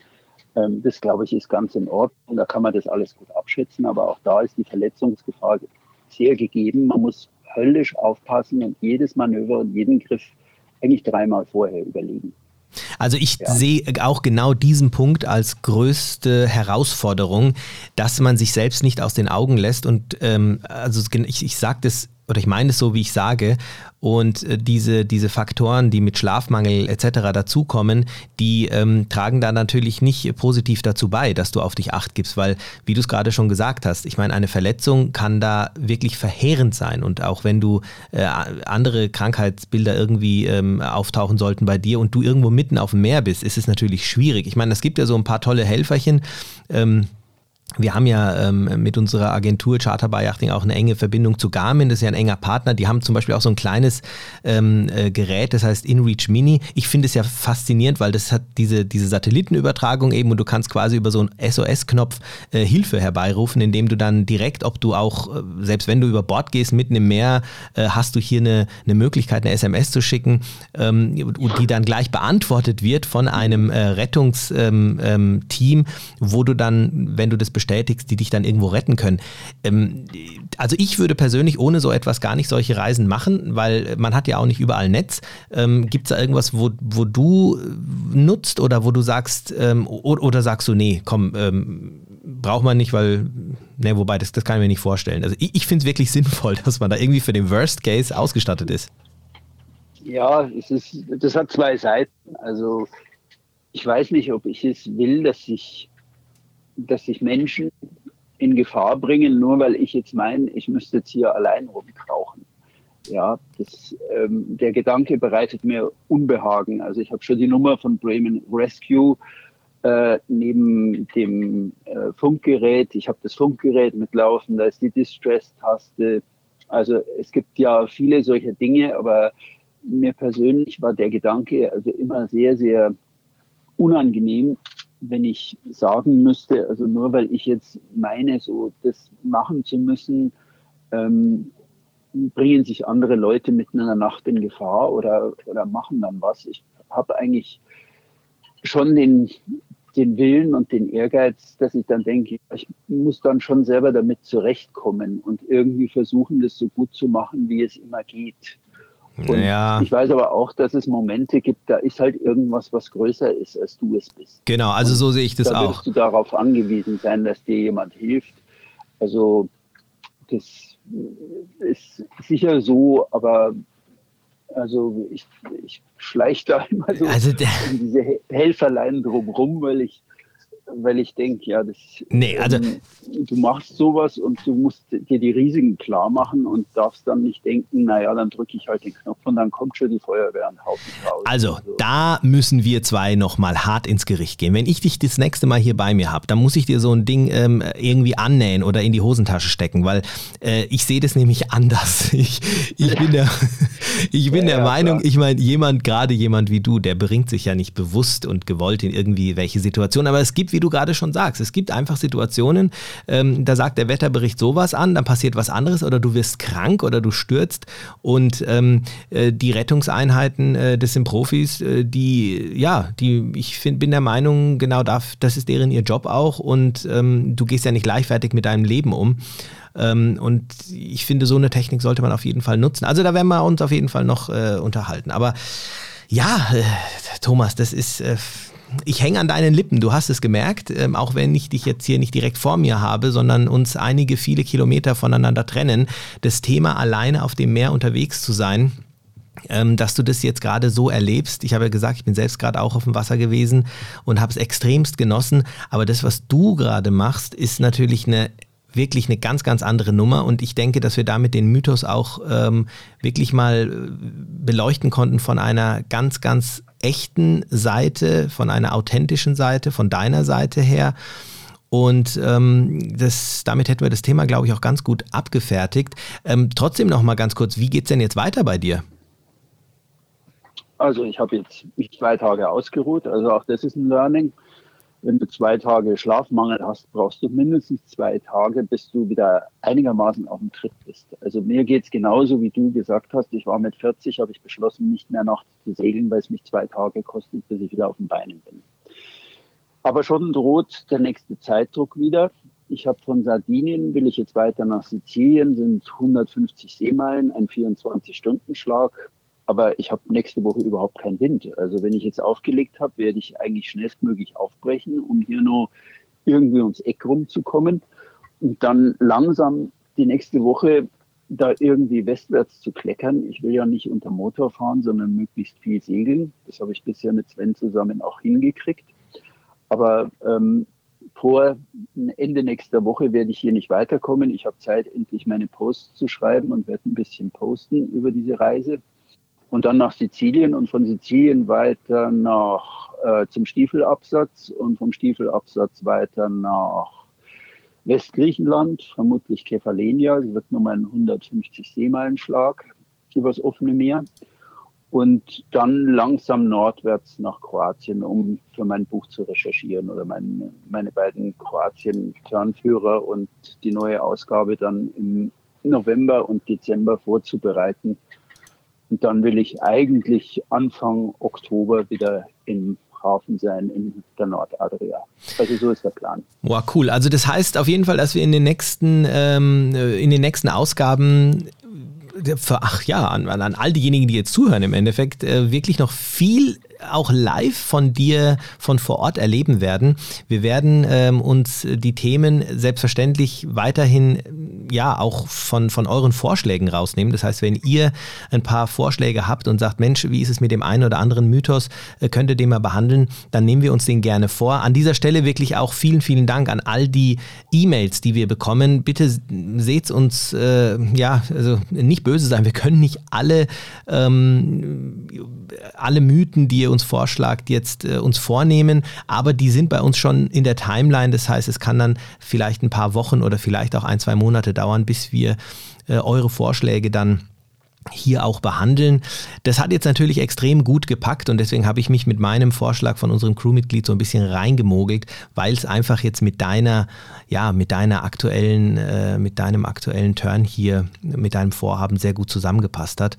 ähm, das glaube ich ist ganz in Ordnung. Da kann man das alles gut abschätzen, aber auch da ist die Verletzungsgefahr sehr gegeben. Man muss höllisch aufpassen und jedes Manöver und jeden Griff eigentlich dreimal vorher überlegen. Also ich ja. sehe auch genau diesen Punkt als größte Herausforderung, dass man sich selbst nicht aus den Augen lässt. Und ähm, also ich, ich sage das oder ich meine es so, wie ich sage. Und äh, diese, diese Faktoren, die mit Schlafmangel etc. dazukommen, die ähm, tragen da natürlich nicht positiv dazu bei, dass du auf dich acht gibst, weil, wie du es gerade schon gesagt hast, ich meine, eine Verletzung kann da wirklich verheerend sein. Und auch wenn du äh, andere Krankheitsbilder irgendwie ähm, auftauchen sollten bei dir und du irgendwo mitten auf dem Meer bist, ist es natürlich schwierig. Ich meine, es gibt ja so ein paar tolle Helferchen. Ähm, wir haben ja ähm, mit unserer Agentur Charter by Yachting auch eine enge Verbindung zu Garmin, das ist ja ein enger Partner. Die haben zum Beispiel auch so ein kleines ähm, äh, Gerät, das heißt InReach Mini. Ich finde es ja faszinierend, weil das hat diese, diese Satellitenübertragung eben und du kannst quasi über so einen SOS-Knopf äh, Hilfe herbeirufen, indem du dann direkt, ob du auch, äh, selbst wenn du über Bord gehst, mitten im Meer, äh, hast du hier eine, eine Möglichkeit, eine SMS zu schicken, ähm, die dann gleich beantwortet wird von einem äh, Rettungsteam, ähm, ähm, wo du dann, wenn du das bestätigst, die dich dann irgendwo retten können. Ähm, also ich würde persönlich ohne so etwas gar nicht solche Reisen machen, weil man hat ja auch nicht überall Netz. Ähm, Gibt es da irgendwas, wo, wo du nutzt oder wo du sagst, ähm, oder, sagst du, nee, komm, ähm, braucht man nicht, weil, ne, wobei, das, das kann ich mir nicht vorstellen. Also ich, ich finde es wirklich sinnvoll, dass man da irgendwie für den Worst Case ausgestattet ist. Ja, es ist, das hat zwei Seiten. Also ich weiß nicht, ob ich es will, dass sich dass sich Menschen in Gefahr bringen, nur weil ich jetzt meine, ich müsste jetzt hier allein rumkrauchen. Ja, das, ähm, der Gedanke bereitet mir Unbehagen. Also ich habe schon die Nummer von Bremen Rescue äh, neben dem äh, Funkgerät. Ich habe das Funkgerät mitlaufen, da ist die Distress-Taste. Also es gibt ja viele solche Dinge, aber mir persönlich war der Gedanke also immer sehr, sehr unangenehm, wenn ich sagen müsste, also nur weil ich jetzt meine, so das machen zu müssen, ähm, bringen sich andere Leute mitten in der Nacht in Gefahr oder, oder machen dann was. Ich habe eigentlich schon den, den Willen und den Ehrgeiz, dass ich dann denke, ich muss dann schon selber damit zurechtkommen und irgendwie versuchen, das so gut zu machen, wie es immer geht. Und ja. Ich weiß aber auch, dass es Momente gibt, da ist halt irgendwas, was größer ist, als du es bist. Genau, also so sehe ich das da auch. Da wirst du darauf angewiesen sein, dass dir jemand hilft. Also das ist sicher so, aber also ich, ich schleiche da immer so also in diese Helferlein drumrum, weil ich weil ich denke, ja, das, nee, also, ähm, du machst sowas und du musst dir die Risiken klar machen und darfst dann nicht denken, naja, dann drücke ich halt den Knopf und dann kommt schon die Feuerwehr und haut mich raus. Also, so. da müssen wir zwei nochmal hart ins Gericht gehen. Wenn ich dich das nächste Mal hier bei mir habe, dann muss ich dir so ein Ding ähm, irgendwie annähen oder in die Hosentasche stecken, weil äh, ich sehe das nämlich anders. Ich, ich bin der, ich bin ja, der ja, Meinung, klar. ich meine, jemand, gerade jemand wie du, der bringt sich ja nicht bewusst und gewollt in irgendwie welche Situation, aber es gibt wie du gerade schon sagst. Es gibt einfach Situationen, ähm, da sagt der Wetterbericht sowas an, dann passiert was anderes oder du wirst krank oder du stürzt und ähm, äh, die Rettungseinheiten, äh, das sind Profis, äh, die, ja, die, ich find, bin der Meinung, genau das, das ist deren ihr Job auch und ähm, du gehst ja nicht gleichwertig mit deinem Leben um. Ähm, und ich finde, so eine Technik sollte man auf jeden Fall nutzen. Also da werden wir uns auf jeden Fall noch äh, unterhalten. Aber ja, äh, Thomas, das ist äh, ich hänge an deinen Lippen, du hast es gemerkt, ähm, auch wenn ich dich jetzt hier nicht direkt vor mir habe, sondern uns einige viele Kilometer voneinander trennen. Das Thema alleine auf dem Meer unterwegs zu sein, ähm, dass du das jetzt gerade so erlebst. Ich habe ja gesagt, ich bin selbst gerade auch auf dem Wasser gewesen und habe es extremst genossen. Aber das, was du gerade machst, ist natürlich eine wirklich eine ganz, ganz andere Nummer. Und ich denke, dass wir damit den Mythos auch ähm, wirklich mal äh, beleuchten konnten von einer ganz, ganz echten Seite, von einer authentischen Seite, von deiner Seite her. Und ähm, das, damit hätten wir das Thema, glaube ich, auch ganz gut abgefertigt. Ähm, trotzdem noch mal ganz kurz, wie geht es denn jetzt weiter bei dir? Also ich habe jetzt mich zwei Tage ausgeruht, also auch das ist ein Learning wenn du zwei Tage Schlafmangel hast, brauchst du mindestens zwei Tage, bis du wieder einigermaßen auf dem Tritt bist. Also mir geht es genauso, wie du gesagt hast. Ich war mit 40, habe ich beschlossen, nicht mehr nachts zu segeln, weil es mich zwei Tage kostet, bis ich wieder auf den Beinen bin. Aber schon droht der nächste Zeitdruck wieder. Ich habe von Sardinien, will ich jetzt weiter nach Sizilien, sind 150 Seemeilen, ein 24-Stunden-Schlag. Aber ich habe nächste Woche überhaupt keinen Wind. Also wenn ich jetzt aufgelegt habe, werde ich eigentlich schnellstmöglich aufbrechen, um hier nur irgendwie ums Eck rumzukommen und dann langsam die nächste Woche da irgendwie westwärts zu kleckern. Ich will ja nicht unter Motor fahren, sondern möglichst viel segeln. Das habe ich bisher mit Sven zusammen auch hingekriegt. Aber ähm, vor Ende nächster Woche werde ich hier nicht weiterkommen. Ich habe Zeit, endlich meine Posts zu schreiben und werde ein bisschen posten über diese Reise und dann nach Sizilien und von Sizilien weiter nach äh, zum Stiefelabsatz und vom Stiefelabsatz weiter nach Westgriechenland, vermutlich Kefalenia. Das wird nochmal ein 150 Seemeilenschlag übers offene Meer. Und dann langsam nordwärts nach Kroatien, um für mein Buch zu recherchieren oder mein, meine beiden Kroatien-Turnführer und die neue Ausgabe dann im November und Dezember vorzubereiten und dann will ich eigentlich Anfang Oktober wieder im Hafen sein in der Nordadria. Also so ist der Plan. Wow, cool. Also das heißt auf jeden Fall, dass wir in den nächsten, ähm, in den nächsten Ausgaben für, ach ja, an, an all diejenigen, die jetzt zuhören im Endeffekt, äh, wirklich noch viel auch live von dir von vor Ort erleben werden. Wir werden ähm, uns die Themen selbstverständlich weiterhin ja auch von, von euren Vorschlägen rausnehmen. Das heißt, wenn ihr ein paar Vorschläge habt und sagt, Mensch, wie ist es mit dem einen oder anderen Mythos, äh, könnt ihr den mal behandeln, dann nehmen wir uns den gerne vor. An dieser Stelle wirklich auch vielen, vielen Dank an all die E-Mails, die wir bekommen. Bitte seht uns, äh, ja, also nicht böse sein, wir können nicht alle, ähm, alle Mythen, die ihr uns vorschlagt, jetzt äh, uns vornehmen, aber die sind bei uns schon in der Timeline. Das heißt, es kann dann vielleicht ein paar Wochen oder vielleicht auch ein, zwei Monate dauern, bis wir äh, eure Vorschläge dann hier auch behandeln. Das hat jetzt natürlich extrem gut gepackt und deswegen habe ich mich mit meinem Vorschlag von unserem Crewmitglied so ein bisschen reingemogelt, weil es einfach jetzt mit deiner, ja, mit deiner aktuellen, äh, mit deinem aktuellen Turn hier, mit deinem Vorhaben sehr gut zusammengepasst hat.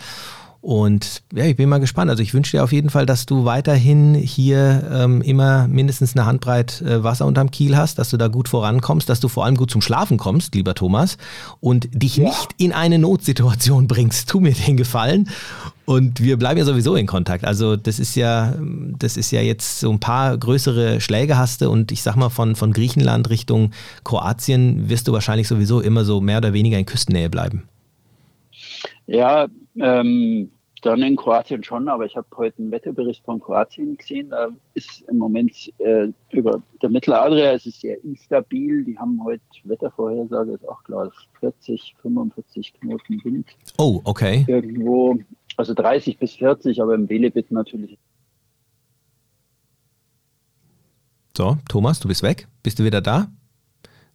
Und ja, ich bin mal gespannt. Also ich wünsche dir auf jeden Fall, dass du weiterhin hier ähm, immer mindestens eine Handbreit äh, Wasser unterm Kiel hast, dass du da gut vorankommst, dass du vor allem gut zum Schlafen kommst, lieber Thomas, und dich ja. nicht in eine Notsituation bringst. Tu mir den Gefallen. Und wir bleiben ja sowieso in Kontakt. Also das ist ja, das ist ja jetzt so ein paar größere Schläge hast du und ich sag mal von, von Griechenland Richtung Kroatien wirst du wahrscheinlich sowieso immer so mehr oder weniger in Küstennähe bleiben. Ja, ähm, dann in Kroatien schon, aber ich habe heute einen Wetterbericht von Kroatien gesehen. Da ist im Moment äh, über der Mitteladria ist es sehr instabil. Die haben heute Wettervorhersage, ist auch klar, 40, 45 Knoten Wind. Oh, okay. Irgendwo, also 30 bis 40, aber im Velebit natürlich. So, Thomas, du bist weg. Bist du wieder da?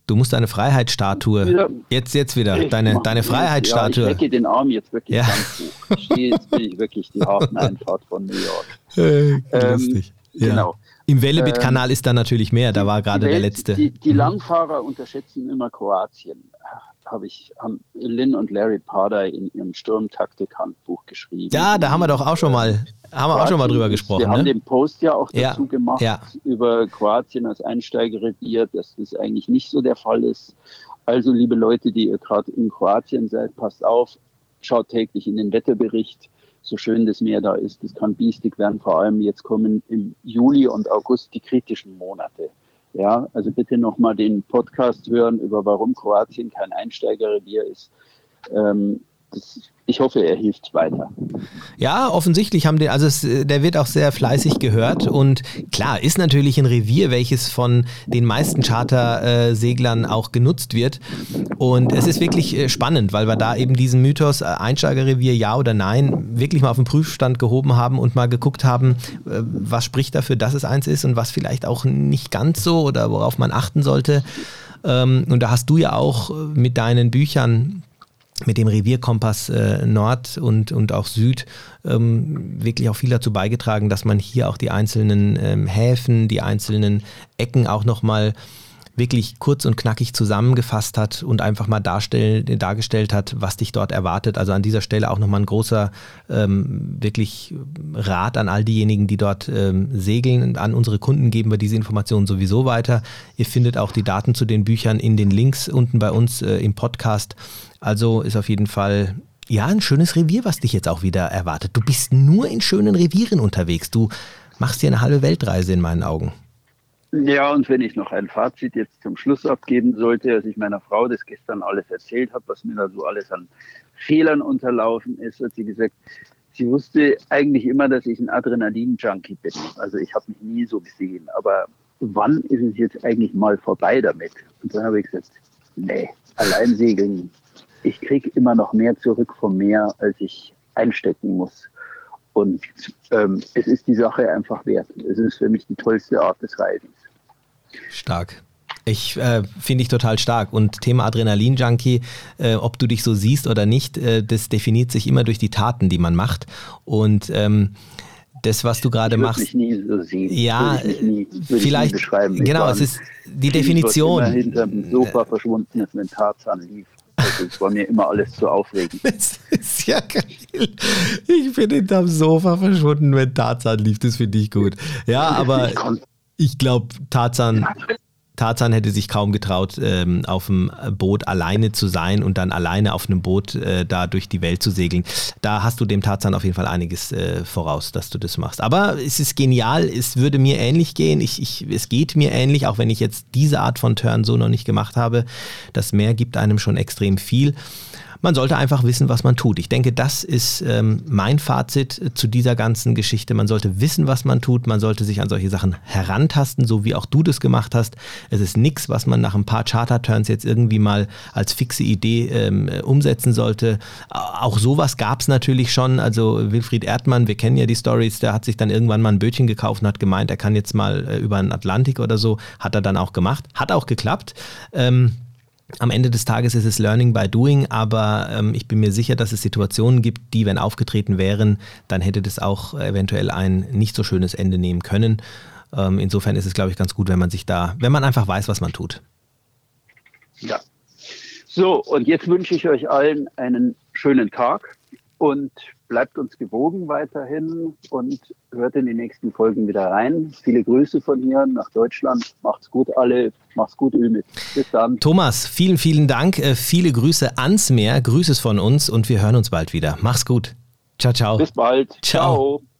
Du musst deine Freiheitsstatue. Wieder, jetzt, jetzt wieder. Deine, deine Freiheitsstatue. Ja, ich den Arm jetzt wirklich ja. ganz hoch. Jetzt bin ich wirklich die Hafeneinfahrt von New York. Äh, lustig. Ähm, ja. Genau. Im Wellebit-Kanal ähm, ist da natürlich mehr. Da war gerade der letzte. Die, die mhm. Langfahrer unterschätzen immer Kroatien habe ich, haben Lynn und Larry Parder in ihrem Sturmtaktik-Handbuch geschrieben. Ja, da haben wir doch auch schon mal, haben wir auch schon mal drüber gesprochen. Wir ne? haben den Post ja auch dazu ja, gemacht ja. über Kroatien als Einsteigerrevier, dass das eigentlich nicht so der Fall ist. Also, liebe Leute, die ihr gerade in Kroatien seid, passt auf, schaut täglich in den Wetterbericht. So schön das Meer da ist, das kann biestig werden. Vor allem jetzt kommen im Juli und August die kritischen Monate. Ja, also bitte nochmal den Podcast hören über warum Kroatien kein Einsteigerrevier ist. Ähm, das, ich hoffe, er hilft weiter. Ja, offensichtlich haben die, also es, der wird auch sehr fleißig gehört und klar, ist natürlich ein Revier, welches von den meisten Charterseglern auch genutzt wird. Und es ist wirklich äh, spannend, weil wir da eben diesen Mythos äh, Einsteigerrevier, ja oder nein, wirklich mal auf den Prüfstand gehoben haben und mal geguckt haben, äh, was spricht dafür, dass es eins ist und was vielleicht auch nicht ganz so oder worauf man achten sollte. Ähm, und da hast du ja auch mit deinen Büchern mit dem Revierkompass äh, Nord und, und auch Süd ähm, wirklich auch viel dazu beigetragen, dass man hier auch die einzelnen ähm, Häfen, die einzelnen Ecken auch nochmal wirklich kurz und knackig zusammengefasst hat und einfach mal dargestellt hat, was dich dort erwartet. Also an dieser Stelle auch nochmal ein großer ähm, wirklich Rat an all diejenigen, die dort ähm, segeln. An unsere Kunden geben wir diese Informationen sowieso weiter. Ihr findet auch die Daten zu den Büchern in den Links unten bei uns äh, im Podcast. Also ist auf jeden Fall ja ein schönes Revier, was dich jetzt auch wieder erwartet. Du bist nur in schönen Revieren unterwegs. Du machst dir eine halbe Weltreise in meinen Augen. Ja, und wenn ich noch ein Fazit jetzt zum Schluss abgeben sollte, als ich meiner Frau das gestern alles erzählt habe, was mir da so alles an Fehlern unterlaufen ist, hat sie gesagt, sie wusste eigentlich immer, dass ich ein Adrenalin-Junkie bin. Also ich habe mich nie so gesehen. Aber wann ist es jetzt eigentlich mal vorbei damit? Und dann habe ich gesagt, nee, allein segeln ich kriege immer noch mehr zurück vom Meer, als ich einstecken muss. Und ähm, es ist die Sache einfach wert. Es ist für mich die tollste Art des Reisens. Stark. Ich äh, finde ich total stark. Und Thema Adrenalin-Junkie, äh, ob du dich so siehst oder nicht, äh, das definiert sich immer durch die Taten, die man macht. Und ähm, das, was du gerade machst. Mich nie so sehen. Ja, nie, vielleicht. Genau, es ist die Definition. Hinterm Sofa verschwunden ist, wenn Tarzan lief. Also es war mir immer alles zu aufregend. Das ist ja geil. Ich bin hinterm Sofa verschwunden, wenn Tarzan lief. Das finde ich gut. Ja, aber ich glaube, Tarzan Tarzan hätte sich kaum getraut, ähm, auf dem Boot alleine zu sein und dann alleine auf einem Boot äh, da durch die Welt zu segeln. Da hast du dem Tarzan auf jeden Fall einiges äh, voraus, dass du das machst. Aber es ist genial, es würde mir ähnlich gehen. Ich, ich, es geht mir ähnlich, auch wenn ich jetzt diese Art von Turn so noch nicht gemacht habe. Das Meer gibt einem schon extrem viel man sollte einfach wissen, was man tut. Ich denke, das ist ähm, mein Fazit äh, zu dieser ganzen Geschichte. Man sollte wissen, was man tut. Man sollte sich an solche Sachen herantasten, so wie auch du das gemacht hast. Es ist nichts, was man nach ein paar Charter-Turns jetzt irgendwie mal als fixe Idee ähm, umsetzen sollte. Auch sowas gab es natürlich schon. Also Wilfried Erdmann, wir kennen ja die Stories, der hat sich dann irgendwann mal ein Bötchen gekauft und hat gemeint, er kann jetzt mal äh, über den Atlantik oder so. Hat er dann auch gemacht. Hat auch geklappt. Ähm, am Ende des Tages ist es Learning by Doing, aber ähm, ich bin mir sicher, dass es Situationen gibt, die, wenn aufgetreten wären, dann hätte das auch eventuell ein nicht so schönes Ende nehmen können. Ähm, insofern ist es, glaube ich, ganz gut, wenn man sich da, wenn man einfach weiß, was man tut. Ja. So, und jetzt wünsche ich euch allen einen schönen Tag und bleibt uns gewogen weiterhin und hört in die nächsten Folgen wieder rein. Viele Grüße von hier nach Deutschland. Macht's gut alle. Macht's gut, Ümit. Bis dann. Thomas, vielen, vielen Dank. Äh, viele Grüße ans Meer. Grüße von uns und wir hören uns bald wieder. Mach's gut. Ciao, ciao. Bis bald. Ciao. ciao.